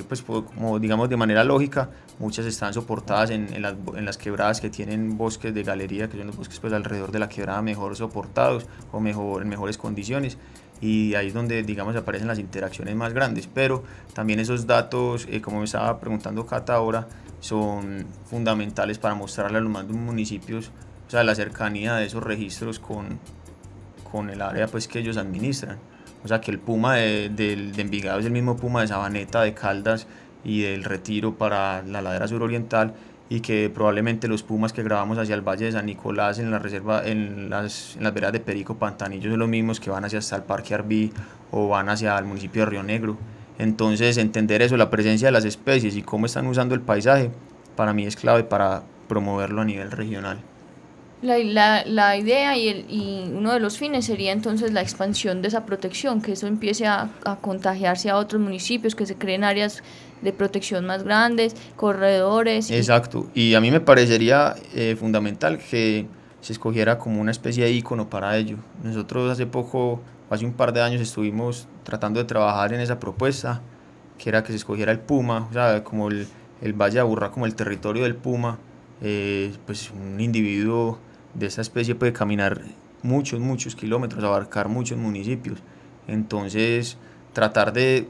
pues como digamos de manera lógica muchas están soportadas en, en, las, en, las, quebradas que tienen bosques de galería, que son los bosques pues alrededor de la quebrada mejor soportados o mejor, en mejores condiciones y ahí es donde digamos aparecen las interacciones más grandes, pero también esos datos, eh, como me estaba preguntando Cata ahora, son fundamentales para mostrarle a los más municipios o sea, la cercanía de esos registros con, con el área pues que ellos administran. O sea, que el Puma de, de, de Envigado es el mismo Puma de Sabaneta, de Caldas, y del retiro para la ladera suroriental y que probablemente los pumas que grabamos hacia el Valle de San Nicolás en la reserva en las, en las veredas de Perico Pantanillo son los mismos que van hacia hasta el Parque Arbí o van hacia el municipio de Río Negro. Entonces entender eso, la presencia de las especies y cómo están usando el paisaje, para mí es clave para promoverlo a nivel regional. La, la, la, idea y, el, y uno de los fines sería entonces la expansión de esa protección, que eso empiece a, a contagiarse a otros municipios, que se creen áreas de protección más grandes, corredores. Exacto, y a mí me parecería eh, fundamental que se escogiera como una especie de icono para ello. Nosotros hace poco, hace un par de años, estuvimos tratando de trabajar en esa propuesta, que era que se escogiera el puma, o sea, como el, el Valle de Aburrá como el territorio del puma, eh, pues un individuo de esa especie puede caminar muchos, muchos kilómetros, abarcar muchos municipios. Entonces, tratar de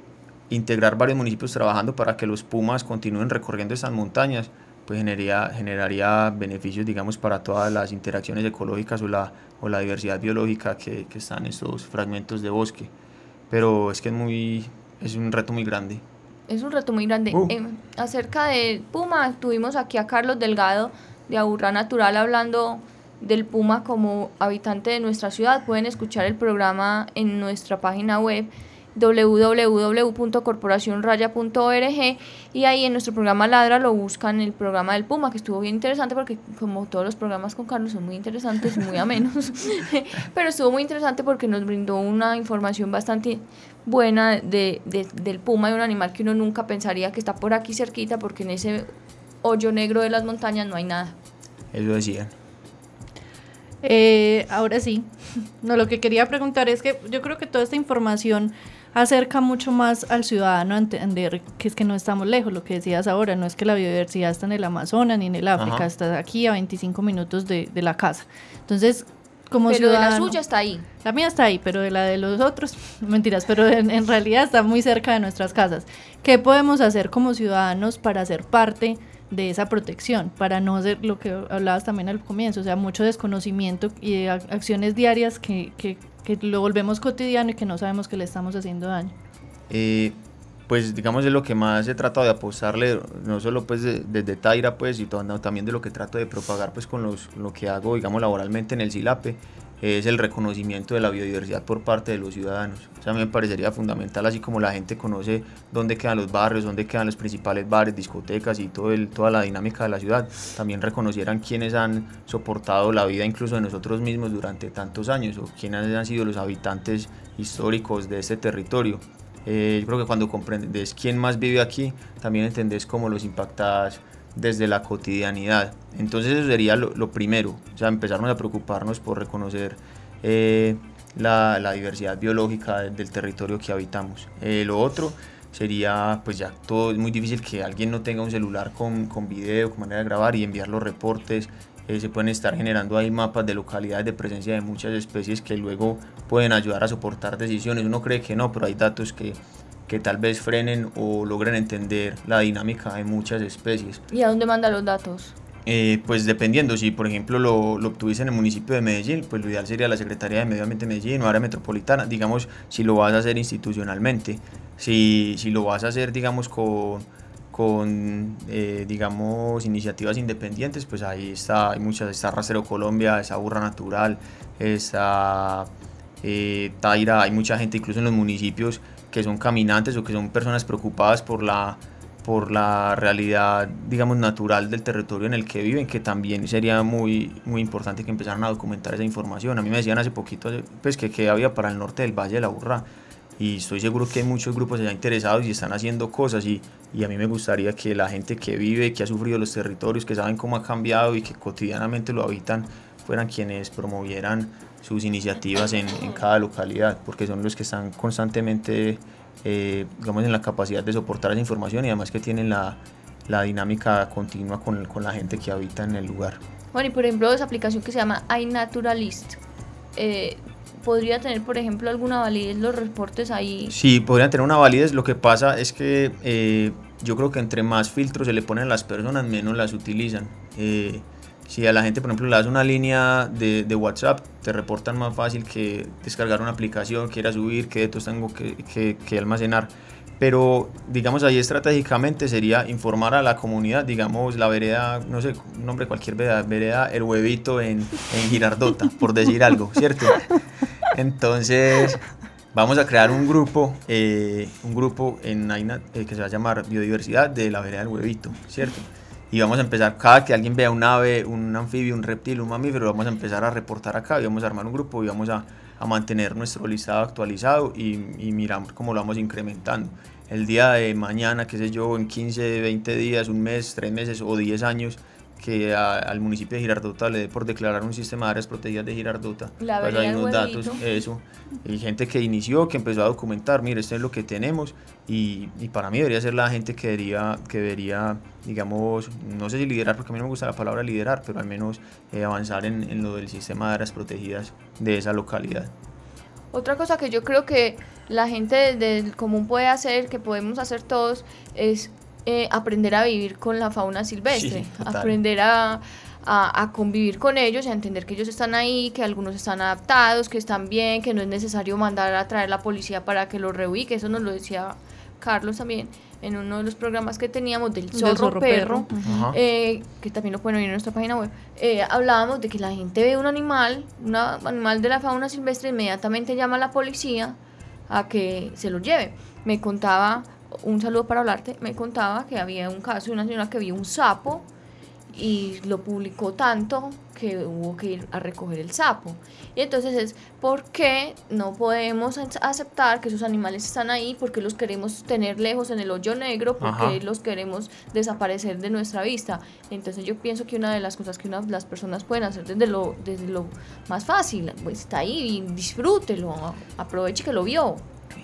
integrar varios municipios trabajando para que los pumas continúen recorriendo estas montañas, pues generaría, generaría beneficios, digamos, para todas las interacciones ecológicas o la, o la diversidad biológica que, que están en estos fragmentos de bosque. Pero es que es, muy, es un reto muy grande. Es un reto muy grande. Uh. Em, acerca de Puma, tuvimos aquí a Carlos Delgado de Aburrá Natural hablando del Puma como habitante de nuestra ciudad. Pueden escuchar el programa en nuestra página web www.corporacionraya.org y ahí en nuestro programa Ladra lo buscan el programa del Puma, que estuvo bien interesante porque como todos los programas con Carlos son muy interesantes y muy amenos, <laughs> pero estuvo muy interesante porque nos brindó una información bastante buena de, de- del Puma, de un animal que uno nunca pensaría que está por aquí cerquita porque en ese hoyo negro de las montañas no hay nada. Eso decían. Eh, ahora sí, <laughs> no, lo que quería preguntar es que yo creo que toda esta información acerca mucho más al ciudadano a entender que es que no estamos lejos, lo que decías ahora, no es que la biodiversidad está en el Amazonas ni en el África, Ajá. está aquí a 25 minutos de, de la casa. Entonces, como pero de la ciudadano... suya está ahí. La mía está ahí, pero de la de los otros, <laughs> mentiras, pero en, en realidad está muy cerca de nuestras casas. ¿Qué podemos hacer como ciudadanos para ser parte de esa protección? Para no ser lo que hablabas también al comienzo, o sea, mucho desconocimiento y de ac- acciones diarias que, que, que lo volvemos cotidiano y que no sabemos que le estamos haciendo daño. Eh, pues digamos es lo que más he tratado de apostarle, no solo pues de- desde Taira pues, y to- no, también de lo que trato de propagar pues con los, lo que hago digamos laboralmente en el SILAPE, es el reconocimiento de la biodiversidad por parte de los ciudadanos. O sea, me parecería fundamental, así como la gente conoce dónde quedan los barrios, dónde quedan los principales bares, discotecas y todo el, toda la dinámica de la ciudad, también reconocieran quienes han soportado la vida incluso de nosotros mismos durante tantos años o quiénes han sido los habitantes históricos de este territorio. Eh, yo creo que cuando comprendes quién más vive aquí, también entendés cómo los impactas desde la cotidianidad. Entonces eso sería lo, primero, o sea, empezarnos a preocuparnos por reconocer eh, la, diversidad biológica de- del territorio que habitamos. Eh, lo otro sería, pues ya todo es muy difícil que alguien no tenga un celular con, con video, con manera de grabar y enviar los reportes. Eh, se pueden estar generando ahí mapas de localidades de presencia de muchas especies que luego pueden ayudar a soportar decisiones. Uno cree que no, pero hay datos que, que tal vez frenen o logren entender la dinámica de muchas especies. ¿Y a dónde manda los datos? Eh, pues dependiendo, si por ejemplo lo, lo obtuviste en el municipio de Medellín, pues lo ideal sería la Secretaría de Medio Ambiente de Medellín o área metropolitana, digamos, si lo vas a hacer institucionalmente, si, si lo vas a hacer, digamos, con, con eh, digamos, iniciativas independientes, pues ahí está, hay muchas, está Rastreo Colombia, está Burra Natural, está eh, Taira, hay mucha gente incluso en los municipios que son caminantes o que son personas preocupadas por la por la realidad, digamos, natural del territorio en el que viven, que también sería muy, muy importante que empezaran a documentar esa información. A mí me decían hace poquito, pues, que qué había para el norte del Valle de la Burra, y estoy seguro que hay muchos grupos allá interesados y están haciendo cosas, y, y a mí me gustaría que la gente que vive, que ha sufrido los territorios, que saben cómo ha cambiado y que cotidianamente lo habitan, fueran quienes promovieran sus iniciativas en, en cada localidad, porque son los que están constantemente eh, digamos, en la capacidad de soportar esa información y además que tienen la, la dinámica continua con, con la gente que habita en el lugar. Bueno, y por ejemplo, esa aplicación que se llama iNaturalist, eh, ¿podría tener, por ejemplo, alguna validez los reportes ahí? Sí, podrían tener una validez. Lo que pasa es que eh, yo creo que entre más filtros se le ponen a las personas, menos las utilizan. Eh, si a la gente, por ejemplo, le das una línea de, de WhatsApp, te reportan más fácil que descargar una aplicación, que ir a subir, qué datos tengo que, que, que almacenar. Pero, digamos, ahí estratégicamente sería informar a la comunidad, digamos, la vereda, no sé, nombre cualquier vereda, vereda El Huevito en, en Girardota, por decir algo, ¿cierto? Entonces, vamos a crear un grupo, eh, un grupo en AINA eh, que se va a llamar Biodiversidad de la vereda del huevito, ¿cierto? Y vamos a empezar, cada que alguien vea un ave, un anfibio, un reptil, un mamífero, vamos a empezar a reportar acá y vamos a armar un grupo y vamos a, a mantener nuestro listado actualizado y, y miramos cómo lo vamos incrementando. El día de mañana, qué sé yo, en 15, 20 días, un mes, tres meses o 10 años, que al municipio de Girardota le dé por declarar un sistema de áreas protegidas de Girardota. La pues hay unos datos, eso. Y gente que inició, que empezó a documentar, mire, esto es lo que tenemos. Y, y, para mí debería ser la gente que debería, que debería, digamos, no sé si liderar, porque a mí no me gusta la palabra liderar, pero al menos eh, avanzar en, en lo del sistema de áreas protegidas de esa localidad. Otra cosa que yo creo que la gente del común puede hacer, que podemos hacer todos, es eh, aprender a vivir con la fauna silvestre, aprender a, a, convivir con ellos y a entender que ellos están ahí, que algunos están adaptados, que están bien, que no es necesario mandar a traer la policía para que los reubique, eso nos lo decía Carlos también en uno de los programas que teníamos del zorro, perro, eh, que también lo pueden oír en nuestra página web, eh, hablábamos de que la gente ve un animal, un animal de la fauna silvestre, inmediatamente llama a la policía a que se lo lleve. Me contaba un saludo para hablarte, me contaba que había un caso de una señora que vio un sapo y lo publicó tanto que hubo que ir a recoger el sapo. Y entonces es, ¿por qué no podemos aceptar que esos animales están ahí? porque los queremos tener lejos en el hoyo negro? porque los queremos desaparecer de nuestra vista? Entonces yo pienso que una de las cosas que una, las personas pueden hacer desde lo, desde lo más fácil, pues está ahí y disfrútelo, aproveche que lo vio.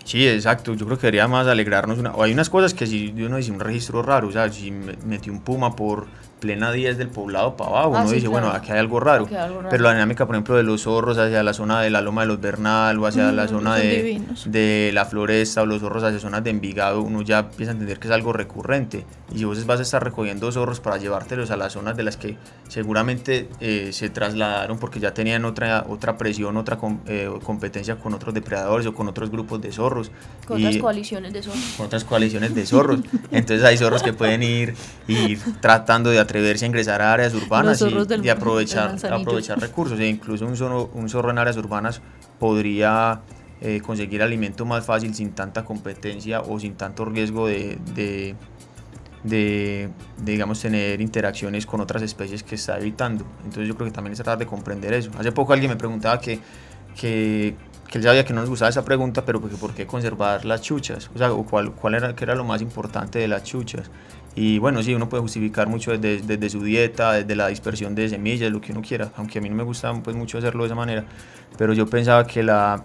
Sí, exacto. Yo creo que debería más alegrarnos. Una, o hay unas cosas que si uno dice un registro raro, o sea, si metió un puma por plena 10 del poblado para abajo, ah, uno dice, bueno, aquí hay algo raro. Pero la dinámica, por ejemplo, de los zorros hacia la zona de la Loma de los Bernal o hacia la mm, zona de, de, la Floresta o los zorros hacia zonas de Envigado, uno ya empieza a entender que es algo recurrente. Y si vos vas a estar recogiendo zorros para llevártelos a las zonas de las que seguramente eh, se trasladaron porque ya tenían otra, otra presión, otra eh, competencia con otros depredadores o con otros grupos de zorros. Con otras coaliciones de zorros. Con otras coaliciones de zorros. <laughs> Entonces hay zorros que pueden ir, ir tratando de atreverse a ingresar a áreas urbanas y, aprovechar, aprovechar recursos. E incluso un zorro, un zorro en áreas urbanas podría eh, conseguir alimento más fácil sin tanta competencia o sin tanto riesgo de, de, de, digamos, tener interacciones con otras especies que está evitando. Entonces yo creo que también es tratar de comprender eso. Hace poco alguien me preguntaba que, que, que él sabía que no nos gustaba esa pregunta, pero porque, ¿por qué conservar las chuchas? O sea, ¿cuál, cuál era, qué era lo más importante de las chuchas? Y bueno, sí, uno puede justificar mucho desde, desde, su dieta, desde la dispersión de semillas, lo que uno quiera, aunque a mí no me gusta pues, mucho hacerlo de esa manera, pero yo pensaba que la,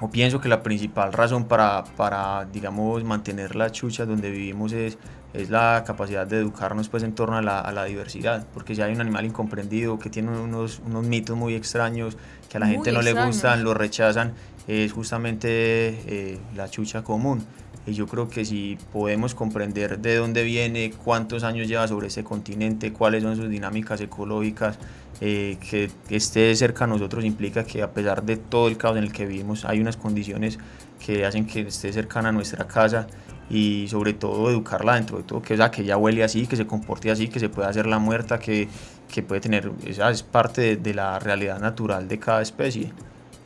o pienso que la principal razón para, para digamos, mantener las chuchas donde vivimos es, es la capacidad de educarnos pues en torno a la, a la, diversidad, porque si hay un animal incomprendido que tiene unos, unos mitos muy extraños, que a la gente no le gustan, lo rechazan, es justamente eh, la chucha común. Y yo creo que si podemos comprender de dónde viene, cuántos años lleva sobre ese continente, cuáles son sus dinámicas ecológicas, eh, que, esté cerca a nosotros implica que a pesar de todo el caos en el que vivimos, hay unas condiciones que hacen que esté cercana a nuestra casa y sobre todo educarla dentro de todo, que, o sea, que ella huele así, que se comporte así, que se pueda hacer la muerta, que, que puede tener, esa es parte de, de la realidad natural de cada especie.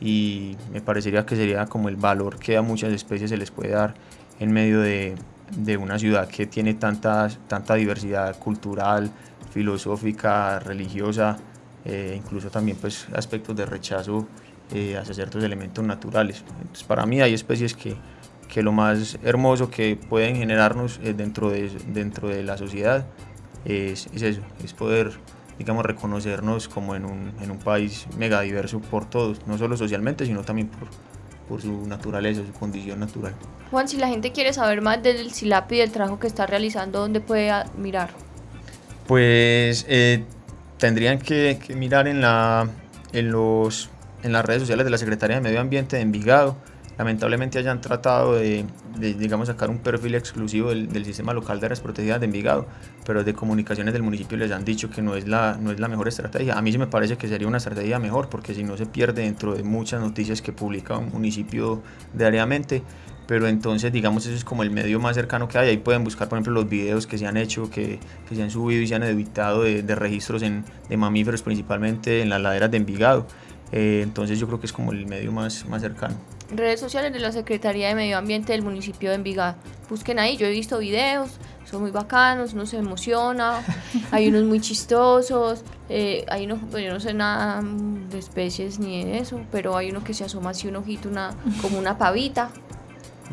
Y me parecería que sería como el valor que a muchas especies se les puede dar en medio de, de una ciudad que tiene tanta, tanta diversidad cultural, filosófica, religiosa, eh, incluso también pues aspectos de rechazo eh, hacia ciertos elementos naturales. Entonces, para mí hay especies que, que lo más hermoso que pueden generarnos eh, dentro, de, dentro de la sociedad es, es, eso, es poder digamos reconocernos como en un, en un país mega diverso por todos, no solo socialmente, sino también por, por su naturaleza, su condición natural. Juan, si la gente quiere saber más del SILAP y del trabajo que está realizando, ¿dónde puede mirar? Pues eh, tendrían que, mirar en, la, en, los, en las redes sociales de la Secretaría de Medio Ambiente de Envigado. Lamentablemente hayan tratado de, digamos, sacar un perfil exclusivo del, sistema local de áreas protegidas de Envigado, pero de comunicaciones del municipio les han dicho que no es, la, no es la mejor estrategia. A mí me parece que sería una estrategia mejor, porque si no se pierde dentro de muchas noticias que publica un municipio diariamente, pero entonces digamos eso es como el medio más cercano que hay, ahí pueden buscar por ejemplo los videos que se han hecho, que, se han subido y se han editado de, de registros en, de mamíferos principalmente en las laderas de Envigado, eh, entonces yo creo que es como el medio más, más cercano. Redes sociales de la Secretaría de Medio Ambiente del municipio de Envigado, busquen ahí, yo he visto videos, son muy bacanos, uno se emociona, <laughs> hay unos muy chistosos, eh, hay unos, yo no sé nada de especies ni de eso, pero hay uno que se asoma así un ojito, una, como una pavita,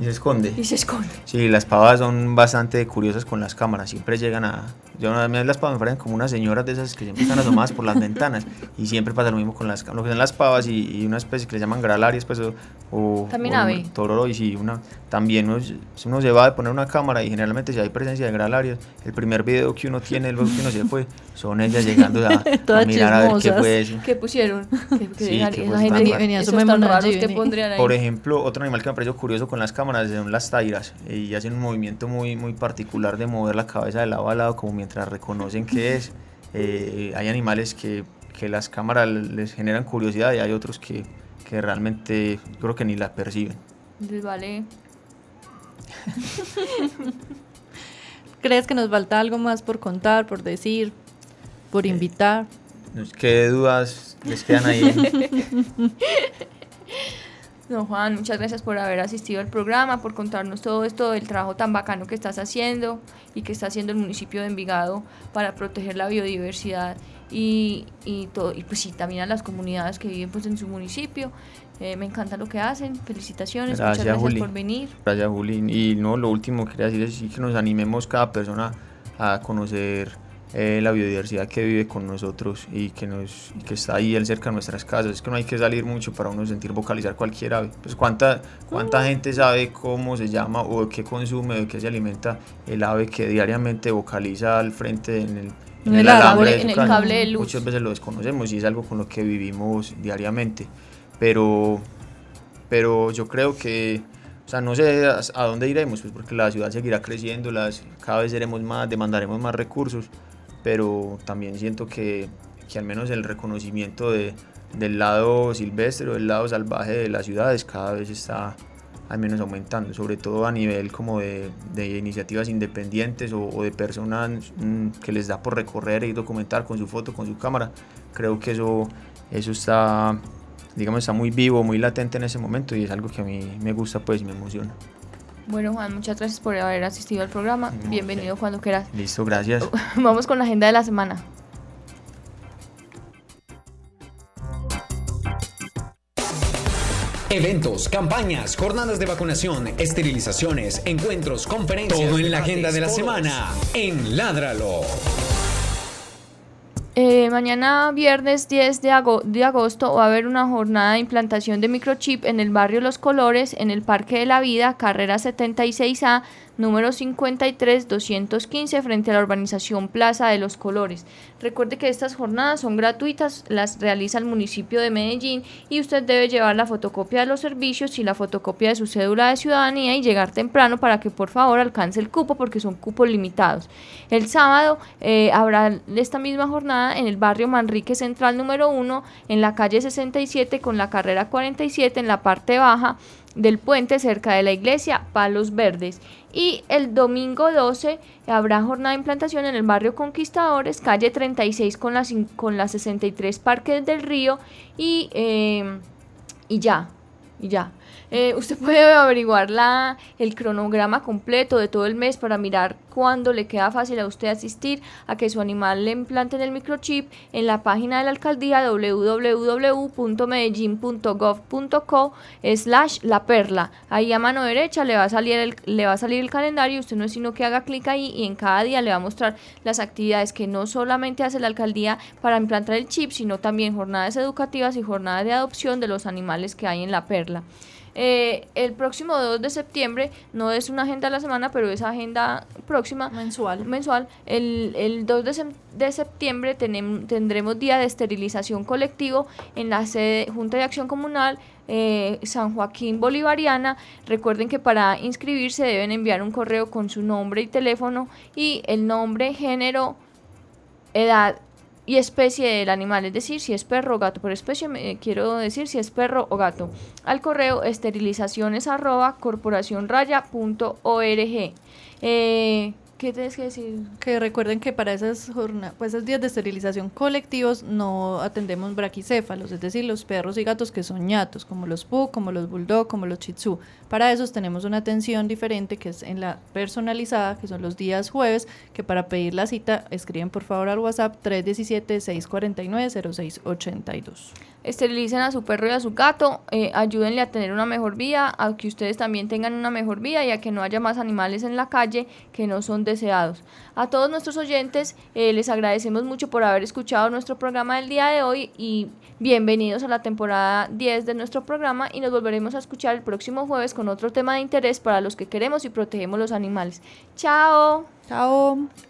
Y se esconde. Y se esconde. Sí, las pavas son bastante curiosas con las cámaras. Siempre llegan a. Yo una vez las pavas me parecen como unas señoras de esas que siempre están asomadas por las ventanas. Y siempre pasa lo mismo con las lo que son las pavas y, y una especie que le llaman gralarias, pues, o, o- También ave. Tororo, y sí, una. También uno, uno se va a poner una cámara y generalmente si hay presencia de gralarias, el primer video que uno tiene, luego que uno se fue, son ellas llegando a, <laughs> a Todas mirar a ver qué fue eso. ¿Qué pusieron? <laughs> ¿Qué, qué Sí, gente. Venía esos su tan memona raros allí, que vení. pondrían ahí. Por ejemplo, otro animal que me pareció curioso con las cámaras son las tairas y hacen un movimiento muy, muy particular de mover la cabeza de lado a lado como mientras reconocen qué es. <laughs> Eh, hay animales que, que las cámaras les generan curiosidad y hay otros que, que realmente yo creo que ni la perciben. Les vale. ¿Crees que nos falta algo más por contar, por decir, por invitar? ¿Qué dudas les quedan ahí? <laughs> No, Juan, muchas gracias por haber asistido al programa, por contarnos todo esto del trabajo tan bacano que estás haciendo y que está haciendo el municipio de Envigado para proteger la biodiversidad y, y todo, y pues sí, también a las comunidades que viven pues en su municipio. Eh, me encanta lo que hacen, felicitaciones, muchas Gracias, gracias Juli. por venir. Gracias, Juli. Y no, lo último que quería decir es que nos animemos cada persona a conocer eh, la biodiversidad que vive con nosotros y que, nos, y que está ahí cerca de nuestras casas. Es que no hay que salir mucho para uno sentir vocalizar cualquier ave. Pues cuánta, cuánta gente sabe cómo se llama o qué consume, de qué se alimenta el ave que diariamente vocaliza al frente en el, En el de su en el cable de luz. Muchas veces lo desconocemos y es algo con lo que vivimos diariamente. Pero, pero yo creo que, o sea, no sé a, a dónde iremos, pues porque la ciudad seguirá creciendo, las, cada vez seremos más, demandaremos más recursos, pero también siento que, que al menos el reconocimiento de, del lado silvestre o del lado salvaje de las ciudades cada vez está al menos aumentando, sobre todo a nivel como de, de iniciativas independientes o, de personas mm, que les da por recorrer y documentar con su foto, con su cámara. Creo que eso, eso está, digamos, está muy vivo, muy latente en ese momento y es algo que a mí me gusta pues y me emociona. Bueno, Juan, muchas gracias por haber asistido al programa. Bienvenido cuando quieras. Listo, gracias. <laughs> Vamos con la agenda de la semana. Eventos, campañas, jornadas de vacunación, esterilizaciones, encuentros, conferencias. Todo en la agenda de la semana en Ládralo. Eh, mañana viernes 10 de, ago- de agosto va a haber una jornada de implantación de microchip en el barrio Los Colores, en el Parque de la Vida, carrera 76A, número 53-215, frente a la urbanización Plaza de Los Colores. Recuerde que estas jornadas son gratuitas, las realiza el municipio de Medellín y usted debe llevar la fotocopia de los servicios y la fotocopia de su cédula de ciudadanía y llegar temprano para que por favor alcance el cupo porque son cupos limitados. El sábado eh, habrá esta misma jornada en el barrio Manrique Central número 1, en la calle 67 con la carrera 47 en la parte baja del puente cerca de la iglesia Palos Verdes. Y el domingo 12 habrá jornada de implantación en el barrio Conquistadores, calle 36 con cin- con las 63 Parques del Río y, eh, y ya, y ya. Eh, usted puede averiguar la, el cronograma completo de todo el mes para mirar cuándo le queda fácil a usted asistir a que su animal le implanten el microchip en la página de la alcaldía www.medellin.gov.co slash la perla. Ahí a mano derecha le va a salir el, le va a salir el calendario, usted no es sino que haga clic ahí y en cada día le va a mostrar las actividades que no solamente hace la alcaldía para implantar el chip, sino también jornadas educativas y jornadas de adopción de los animales que hay en la perla. Eh, el próximo 2 de septiembre, no es una agenda de la semana, pero es agenda próxima, Mensual. mensual. El, el 2 de, de septiembre tenem- tendremos día de esterilización colectivo en la sede Junta de Acción Comunal eh, San Joaquín Bolivariana. Recuerden que para inscribirse deben enviar un correo con su nombre y teléfono y el nombre, género, edad y especie del animal, es decir, si es perro o gato. Por especie me- quiero decir si es perro o gato. Al correo esterilizaciones arroba corporacionraya.org. Eh, ¿Qué tienes que decir? Que recuerden que para esas jornadas, pues esos días de esterilización colectivos no atendemos braquicéfalos, es decir, los perros y gatos que son ñatos, como los pug, como los bulldog, como los shih tzu. Para esos tenemos una atención diferente que es en la personalizada, que son los días jueves, que para pedir la cita escriben por favor al WhatsApp 317-649-0682 esterilicen a su perro y a su gato, eh, ayúdenle a tener una mejor vida, a que ustedes también tengan una mejor vida y a que no haya más animales en la calle que no son deseados. A todos nuestros oyentes eh, les agradecemos mucho por haber escuchado nuestro programa del día de hoy y bienvenidos a la temporada 10 de nuestro programa y nos volveremos a escuchar el próximo jueves con otro tema de interés para los que queremos y protegemos los animales. Chao. Chao.